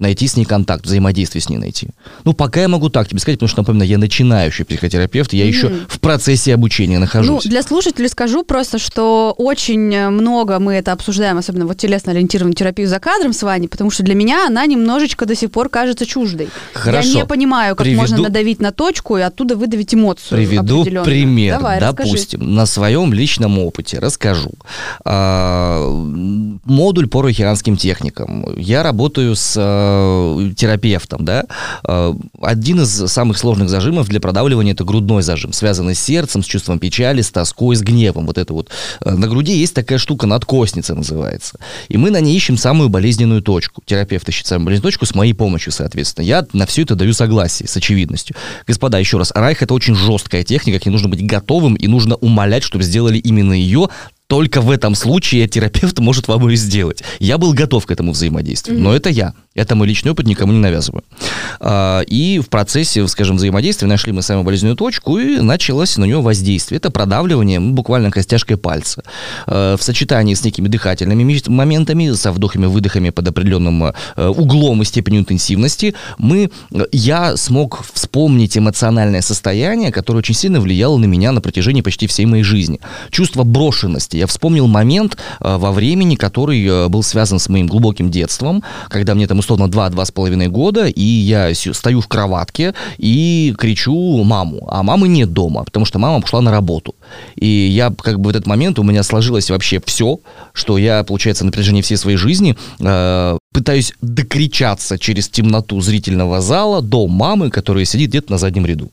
найти с ней контакт, взаимодействие с ней найти. Ну, пока я могу так тебе сказать, потому что, напоминаю, я начинающий психотерапевт, я mm-hmm. еще в процессе обучения нахожусь. Ну, для слушателей скажу просто, что очень много мы это обсуждаем, особенно вот телесно-ориентированную терапию за кадром с вами, потому что для меня она немножечко до сих пор кажется чуждой. Хорошо. Я не понимаю, как Приведу... можно надавить на точку и оттуда выдавить эмоцию Приведу пример. Давай, Допустим, расскажи. на своем личном опыте расскажу. А, модуль по рохиранским техникам. Я работаю с э, терапевтом, да, э, один из самых сложных зажимов для продавливания это грудной зажим, связанный с сердцем, с чувством печали, с тоской, с гневом. Вот это вот. Э, на груди есть такая штука, надкосница называется. И мы на ней ищем самую болезненную точку. Терапевт ищет самую болезненную точку с моей помощью, соответственно. Я на все это даю согласие, с очевидностью. Господа, еще раз, Райх это очень жесткая техника, к ней нужно быть готовым и нужно умолять, чтобы сделали именно ее, только в этом случае терапевт может вам ее сделать. Я был готов к этому взаимодействию, mm-hmm. но это я. Это мой личный опыт, никому не навязываю. А, и в процессе, скажем, взаимодействия нашли мы самую болезненную точку, и началось на нее воздействие. Это продавливание буквально костяшкой пальца. А, в сочетании с некими дыхательными моментами, со вдохами-выдохами под определенным а, углом и степенью интенсивности, мы, я смог вспомнить эмоциональное состояние, которое очень сильно влияло на меня на протяжении почти всей моей жизни. Чувство брошенности. Я вспомнил момент во времени, который был связан с моим глубоким детством, когда мне там условно 2-2,5 года, и я стою в кроватке и кричу маму, а мамы нет дома, потому что мама ушла на работу. И я как бы в этот момент у меня сложилось вообще все, что я, получается, на протяжении всей своей жизни э, пытаюсь докричаться через темноту зрительного зала до мамы, которая сидит где-то на заднем ряду.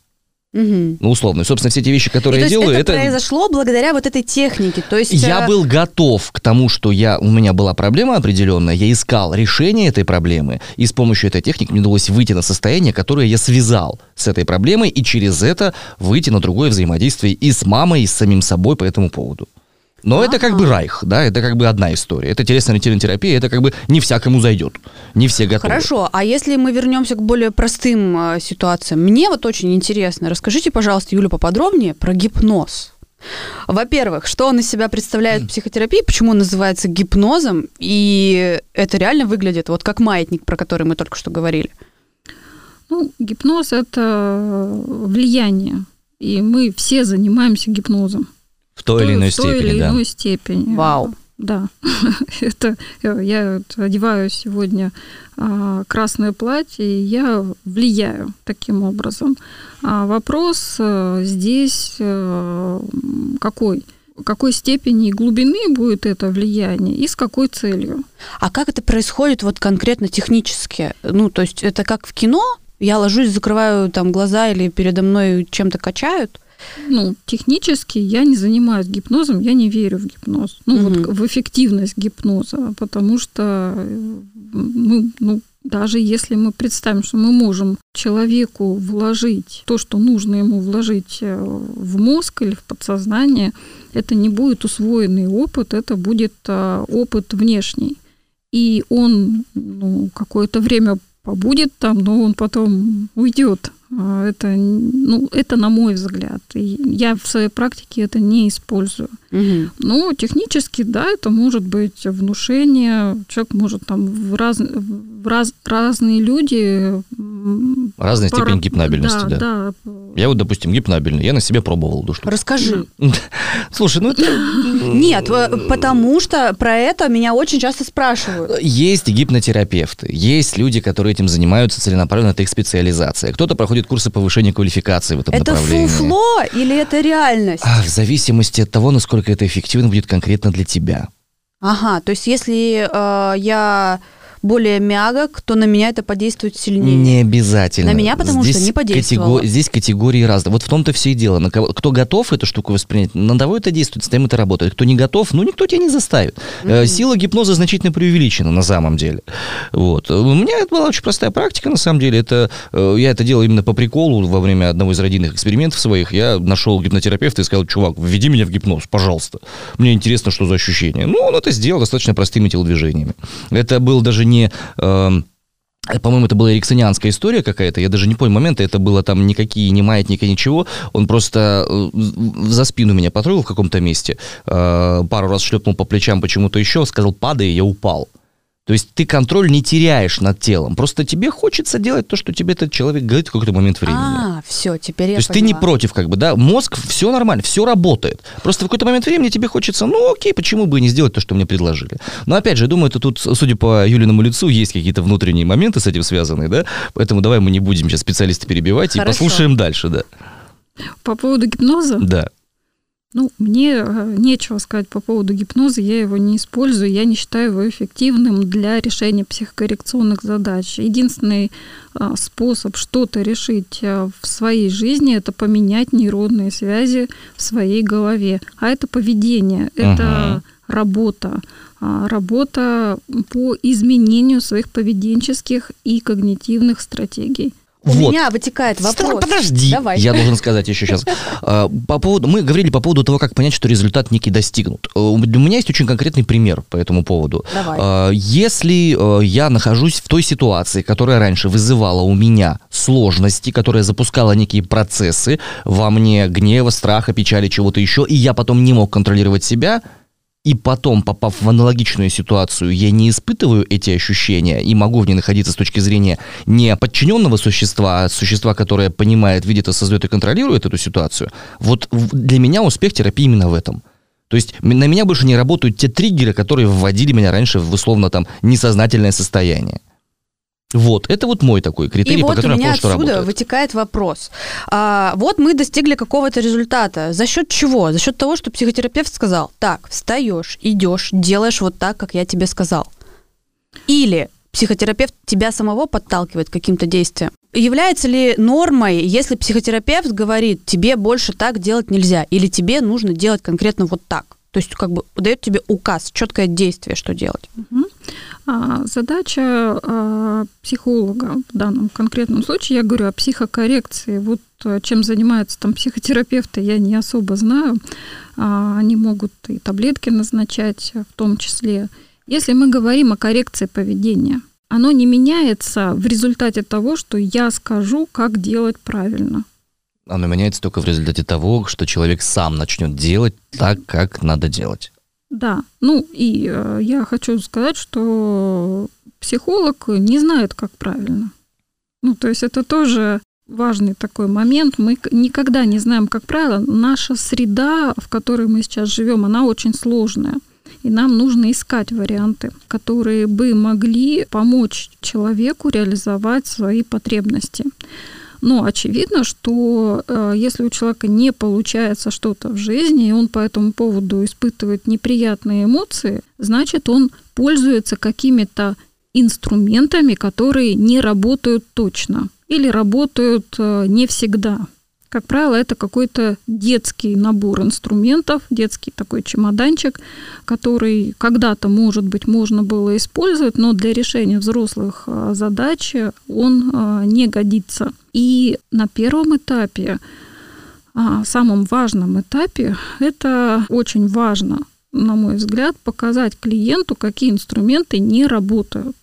Угу. Ну, условно. И, собственно, все те вещи, которые и, я делаю, это... это произошло благодаря вот этой технике. То есть... Я э, был готов к тому, что я, у меня была проблема определенная, я искал решение этой проблемы, и с помощью этой техники мне удалось выйти на состояние, которое я связал с этой проблемой, и через это выйти на другое взаимодействие и с мамой, и с самим собой по этому поводу. Но ага. это как бы райх, да, это как бы одна история. Это телесно-ориентированная терапия, это как бы не всякому зайдет, не все готовы. Хорошо, а если мы вернемся к более простым э, ситуациям, мне вот очень интересно, расскажите, пожалуйста, Юля, поподробнее про гипноз. Во-первых, что он из себя представляет в психотерапии, почему он называется гипнозом, и это реально выглядит вот как маятник, про который мы только что говорили. Ну, гипноз – это влияние, и мы все занимаемся гипнозом. В той или иной в той степени, или да. иной степени. Вау. да. [laughs] это я одеваю сегодня а, красное платье, и я влияю таким образом. А вопрос а, здесь а, какой? какой степени и глубины будет это влияние и с какой целью. А как это происходит вот конкретно технически? Ну, то есть это как в кино? Я ложусь, закрываю там глаза или передо мной чем-то качают? Ну, технически я не занимаюсь гипнозом, я не верю в гипноз. Ну, угу. вот в эффективность гипноза, потому что э, мы, ну, даже если мы представим, что мы можем человеку вложить то, что нужно ему вложить э, в мозг или в подсознание, это не будет усвоенный опыт, это будет а, опыт внешний. И он ну, какое-то время побудет там, но он потом уйдет это, ну, это на мой взгляд. И я в своей практике это не использую. Угу. Но технически, да, это может быть внушение. Человек может там в, раз, в раз, разные люди... Разная пара... степень гипнабельности, да, да. да. Я вот, допустим, гипнабельный. Я на себе пробовал эту Расскажи. [laughs] Слушай, ну это... [laughs] Нет, э, потому что про это меня очень часто спрашивают. Есть гипнотерапевты, есть люди, которые этим занимаются целенаправленно, это их специализация. Кто-то проходит курсы повышения квалификации в этом это направлении. Это фуфло или это реальность? А, в зависимости от того, насколько это эффективно будет конкретно для тебя. Ага, то есть если э, я более мягок, то на меня это подействует сильнее. Не обязательно. На меня потому здесь что не подействовало. Катего... Здесь категории разные. Вот в том-то все и дело. На кого... Кто готов эту штуку воспринять, на того это действует, с тем это работает. Кто не готов, ну никто тебя не заставит. Mm-hmm. Сила гипноза значительно преувеличена на самом деле. Вот. У меня это была очень простая практика, на самом деле. Это, э, я это делал именно по приколу во время одного из родийных экспериментов своих. Я нашел гипнотерапевта и сказал, чувак, введи меня в гипноз, пожалуйста. Мне интересно, что за ощущение. Ну, он это сделал достаточно простыми телодвижениями. Это был даже не... Э, по-моему, это была эриксонианская история какая-то, я даже не понял момента, это было там никакие, ни маятника, ничего, он просто э, за спину меня потрогал в каком-то месте, э, пару раз шлепнул по плечам почему-то еще, сказал, падай, я упал. То есть ты контроль не теряешь над телом. Просто тебе хочется делать то, что тебе этот человек говорит в какой-то момент времени. А, все, теперь я То есть поняла. ты не против, как бы, да? Мозг, все нормально, все работает. Просто в какой-то момент времени тебе хочется, ну окей, почему бы и не сделать то, что мне предложили. Но опять же, я думаю, это тут, судя по Юлиному лицу, есть какие-то внутренние моменты с этим связанные, да? Поэтому давай мы не будем сейчас специалиста перебивать Хорошо. и послушаем дальше, да. По поводу гипноза? Да. Ну, мне э, нечего сказать по поводу гипноза, я его не использую, я не считаю его эффективным для решения психокоррекционных задач. Единственный э, способ что-то решить э, в своей жизни это поменять нейронные связи в своей голове. А это поведение, это uh-huh. работа а, работа по изменению своих поведенческих и когнитивных стратегий. У вот. меня вытекает вопрос. Подожди, Давай. я должен сказать еще сейчас. [laughs] А, по поводу, мы говорили по поводу того, как понять, что результат некий достигнут. Э, у меня есть очень конкретный пример по этому поводу. Давай. А, если э, я нахожусь в той ситуации, которая раньше вызывала у меня сложности, которая запускала некие процессы во мне гнева, страха, печали, чего-то еще, и я потом не мог контролировать себя, и потом, попав в аналогичную ситуацию, я не испытываю эти ощущения и могу в ней находиться с точки зрения не подчиненного существа, а существа, которое понимает, видит, осознает и контролирует эту ситуацию, вот для меня успех терапии именно в этом. То есть на меня больше не работают те триггеры, которые вводили меня раньше в условно там несознательное состояние. Вот, это вот мой такой критерий, и по вот которому у меня отсюда что вытекает вопрос. А, вот мы достигли какого-то результата. За счет чего? За счет того, что психотерапевт сказал, так, встаешь, идешь, делаешь вот так, как я тебе сказал. Или психотерапевт тебя самого подталкивает к каким-то действиям. Является ли нормой, если психотерапевт говорит, тебе больше так делать нельзя, или тебе нужно делать конкретно вот так? То есть как бы дает тебе указ, четкое действие, что делать. Угу. А, задача а, психолога в данном конкретном случае, я говорю о психокоррекции. Вот а, чем занимаются там психотерапевты, я не особо знаю. А, они могут и таблетки назначать в том числе. Если мы говорим о коррекции поведения, оно не меняется в результате того, что я скажу, как делать правильно. Оно меняется только в результате того, что человек сам начнет делать так, как надо делать. Да, ну и э, я хочу сказать, что психолог не знает, как правильно. Ну, то есть это тоже важный такой момент. Мы никогда не знаем, как правило. Наша среда, в которой мы сейчас живем, она очень сложная. И нам нужно искать варианты, которые бы могли помочь человеку реализовать свои потребности. Но очевидно, что э, если у человека не получается что-то в жизни, и он по этому поводу испытывает неприятные эмоции, значит, он пользуется какими-то инструментами, которые не работают точно или работают э, не всегда. Как правило, это какой-то детский набор инструментов, детский такой чемоданчик, который когда-то, может быть, можно было использовать, но для решения взрослых э, задач он э, не годится. И на первом этапе, а, самом важном этапе, это очень важно, на мой взгляд, показать клиенту, какие инструменты не работают.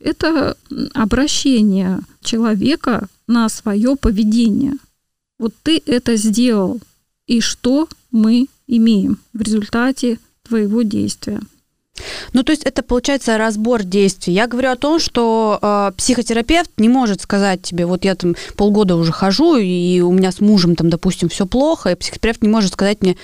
Это обращение человека на свое поведение. Вот ты это сделал, и что мы имеем в результате твоего действия. Ну, то есть это получается разбор действий. Я говорю о том, что э, психотерапевт не может сказать тебе, вот я там полгода уже хожу, и у меня с мужем там, допустим, все плохо, и психотерапевт не может сказать мне,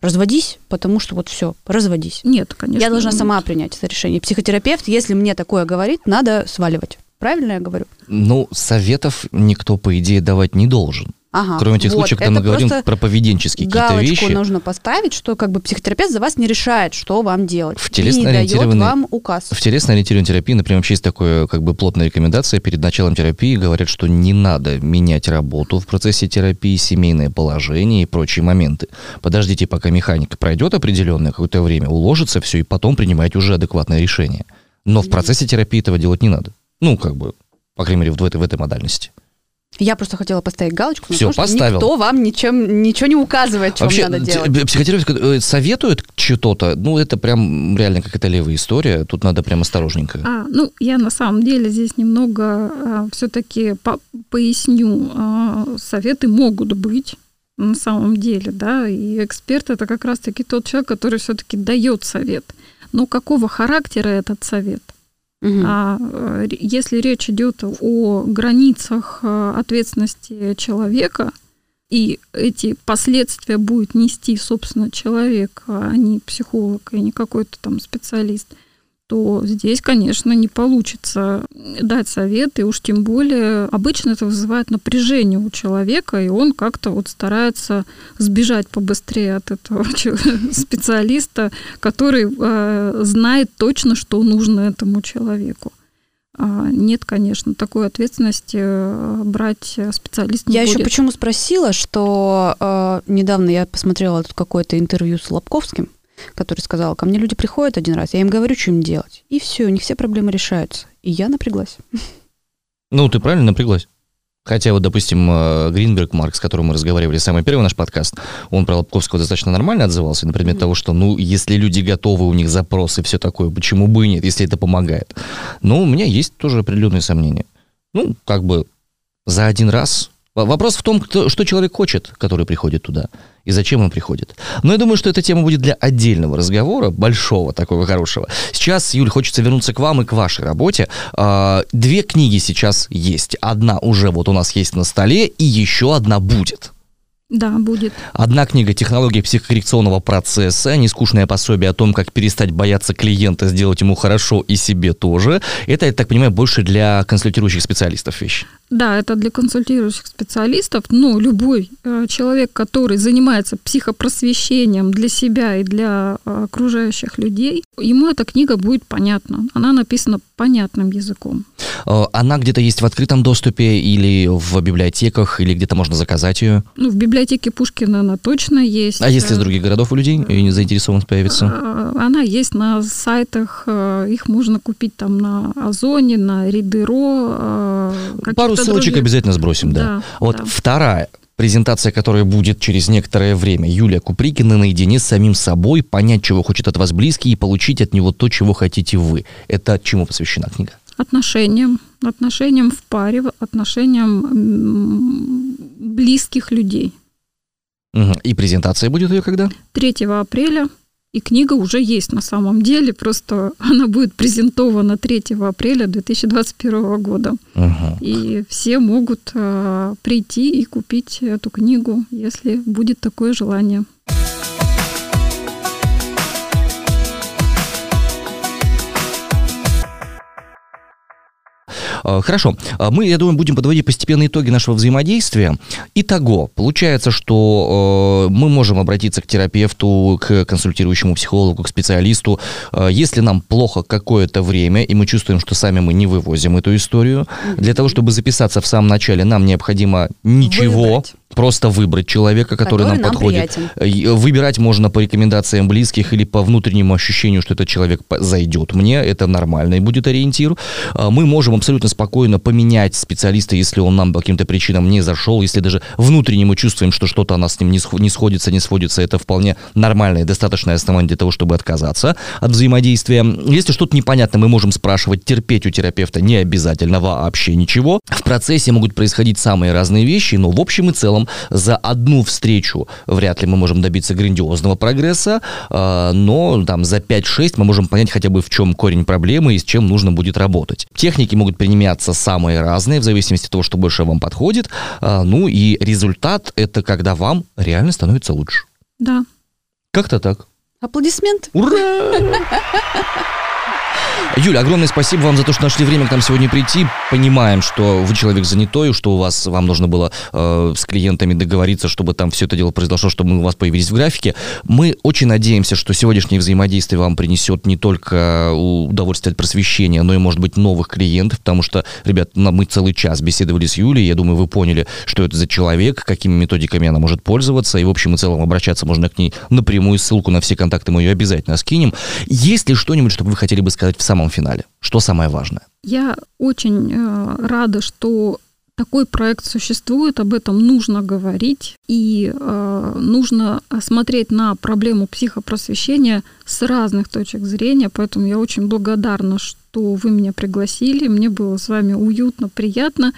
разводись, потому что вот все, разводись. Нет, конечно. Я должна нет. сама принять это решение. Психотерапевт, если мне такое говорит, надо сваливать. Правильно я говорю? Ну, советов никто, по идее, давать не должен. Ага, Кроме тех вот, случаев, когда мы говорим про поведенческие какие-то вещи. нужно поставить, что как бы психотерапевт за вас не решает, что вам делать. В телесно-ориентированной- вам указ. В телесно-ориентированной терапии, например, вообще есть такое как бы плотная рекомендация перед началом терапии, говорят, что не надо менять работу в процессе терапии, семейное положение и прочие моменты. Подождите, пока механика пройдет определенное какое-то время, уложится все, и потом принимайте уже адекватное решение. Но в процессе терапии этого делать не надо. Ну, как бы, по крайней мере, в в этой модальности. Я просто хотела поставить галочку, на Всё, то, что поставил. никто вам ничем, ничего не указывает, что Вообще, вам надо делать. б- психотерапевт э, советует что-то, ну, это прям реально какая-то левая история, тут надо прям осторожненько. А, ну, я на самом деле здесь немного все-таки поясню. А, советы могут быть на самом деле, да, и эксперт это как раз-таки тот человек, который все-таки дает совет. Но какого характера этот совет? А э, если речь идет о границах э, ответственности человека, и эти последствия будет нести, собственно, человек, а не психолог и не какой-то там специалист, то здесь, конечно, не получится дать совет, и уж тем более обычно это вызывает напряжение у человека, и он как-то вот старается сбежать побыстрее от этого [laughs] специалиста, который э, знает точно, что нужно этому человеку. А, Нет, конечно, такой ответственности э, брать специалист не Я еще будет. почему спросила, что э, недавно я посмотрела тут какое-то интервью с Лобковским, который сказал, ко мне люди приходят один раз, я им говорю, что им делать. И все, у них все проблемы решаются. И я напряглась. Ну, ты правильно напряглась. Хотя вот, допустим, э, Гринберг Марк, с которым мы разговаривали, самый первый наш подкаст, он про Лобковского достаточно нормально отзывался на предмет Мгм. того, что, ну, если люди готовы, у них запросы, все такое, почему бы и нет, если это помогает. Но у меня есть тоже определенные сомнения. Ну, как бы за один раз. Вопрос в том, кто, что человек хочет, который приходит туда, и зачем он приходит. Но я думаю, что эта тема будет для отдельного разговора, большого такого хорошего. Сейчас, Юль, хочется вернуться к вам и к вашей работе. А, Две книги сейчас есть. Одна уже вот у нас есть на столе, и еще одна будет. Да, будет. Одна книга «Технология психокоррекционного процесса», нескучное пособие о том, как перестать бояться клиента, сделать ему хорошо и себе тоже. Это, я так понимаю, больше для консультирующих специалистов вещь. Да, это для консультирующих специалистов, но любой э, человек, который занимается психопросвещением для себя и для э, окружающих людей, ему эта книга будет понятна. Она написана понятным языком. Э, Она где-то есть в открытом доступе или в библиотеках, или где-то можно заказать ее. Ну, в библиотеке Пушкина она точно есть. А если из Э, других городов у людей и не заинтересованность появится? э, Она есть на сайтах, э, их можно купить там на Озоне, на Ридеро. э, Пару ссылочек других. обязательно сбросим, да. Да, Вот да. вторая презентация, которая будет через некоторое время. Юлия Куприкина наедине с самим собой, понять, чего хочет от вас близкий и получить от него то, чего хотите вы. Это чему посвящена книга? отношениям, отношениям в паре, отношениям близких людей. И презентация будет ее когда? 3 апреля, и книга уже есть на самом деле, просто [laughs] она будет презентована 3 апреля 2021 года. Мгм. И все могут э, прийти и купить эту книгу, если будет такое желание. Хорошо. Э, мы, я думаю, будем подводить постепенно итоги нашего взаимодействия. Итого, получается, что мы можем обратиться к терапевту, к консультирующему психологу, к специалисту, если нам плохо какое-то время, и мы чувствуем, что сами мы не вывозим эту историю. Для того, чтобы записаться в самом начале, нам необходимо ничего, Выбрать. Просто выбрать человека, который, Который нам нам подходит. приятен. Э, Выбирать можно по рекомендациям близких или по внутреннему ощущению, что этот человек зайдет мне, это нормальный будет ориентир. А, Мы можем абсолютно спокойно поменять специалиста, если он нам по каким-то причинам не зашел, если даже внутренне мы чувствуем, что что-то у нас с ним не схо- не сходится, не сводится, это вполне нормальное и достаточное основание для того, чтобы отказаться от взаимодействия. Если что-то непонятно, мы можем спрашивать, терпеть у терапевта не обязательно вообще ничего. В процессе могут происходить самые разные вещи, но в общем и целом за одну встречу вряд ли мы можем добиться грандиозного прогресса, а, но там за 5-6 мы можем понять хотя бы в чем корень проблемы и с чем нужно будет работать. Техники могут применяться самые разные, в зависимости от того, что больше вам подходит. А, Ну и результат это когда вам реально становится лучше. Да. Как-то так. Аплодисменты. Ура! [laughs] Юля, огромное спасибо вам за то, что нашли время к нам сегодня прийти. Понимаем, что вы человек занятой, что у вас вам нужно было э, с клиентами договориться, чтобы там все это дело произошло, чтобы мы у вас появились в графике. Мы очень надеемся, что сегодняшнее взаимодействие вам принесет не только удовольствие от просвещения, но и, может быть, новых клиентов, потому что, ребят, мы целый час беседовали с Юлей, я думаю, вы поняли, что это за человек, какими методиками она может пользоваться, и в общем и целом обращаться можно к ней напрямую, ссылку на все контакты мы ее обязательно скинем. Есть ли что-нибудь, что вы хотели бы сказать в самом финале? Что самое важное? Я очень э, рада, что такой проект существует, об этом нужно говорить, и э, нужно смотреть на проблему психопросвещения с разных точек зрения, поэтому я очень благодарна, что вы меня пригласили, мне было с вами уютно, приятно,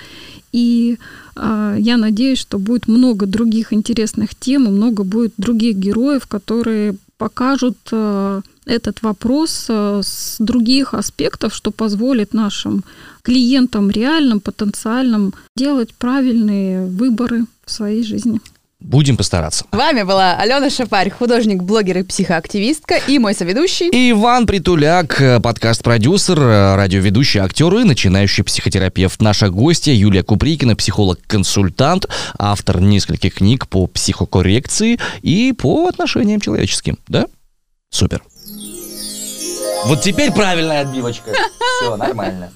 и э, я надеюсь, что будет много других интересных тем, много будет других героев, которые покажут э, этот вопрос э, с других аспектов, что позволит нашим клиентам реальным, потенциальным делать правильные выборы в своей жизни. Будем постараться. С вами была Алена Шапарь, художник, блогер и психоактивистка, и мой соведущий. И Иван Притуляк, э, подкаст-продюсер, э, радиоведущий, актер и начинающий психотерапевт. Наша гостья Юлия Куприкина, психолог-консультант, автор нескольких книг по психокоррекции и по отношениям человеческим. Да? Супер. Вот теперь правильная отбивочка. Все, нормально.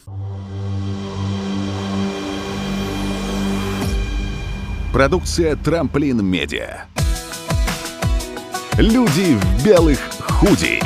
Продукция «Трамплин Медиа». Люди в белых худи.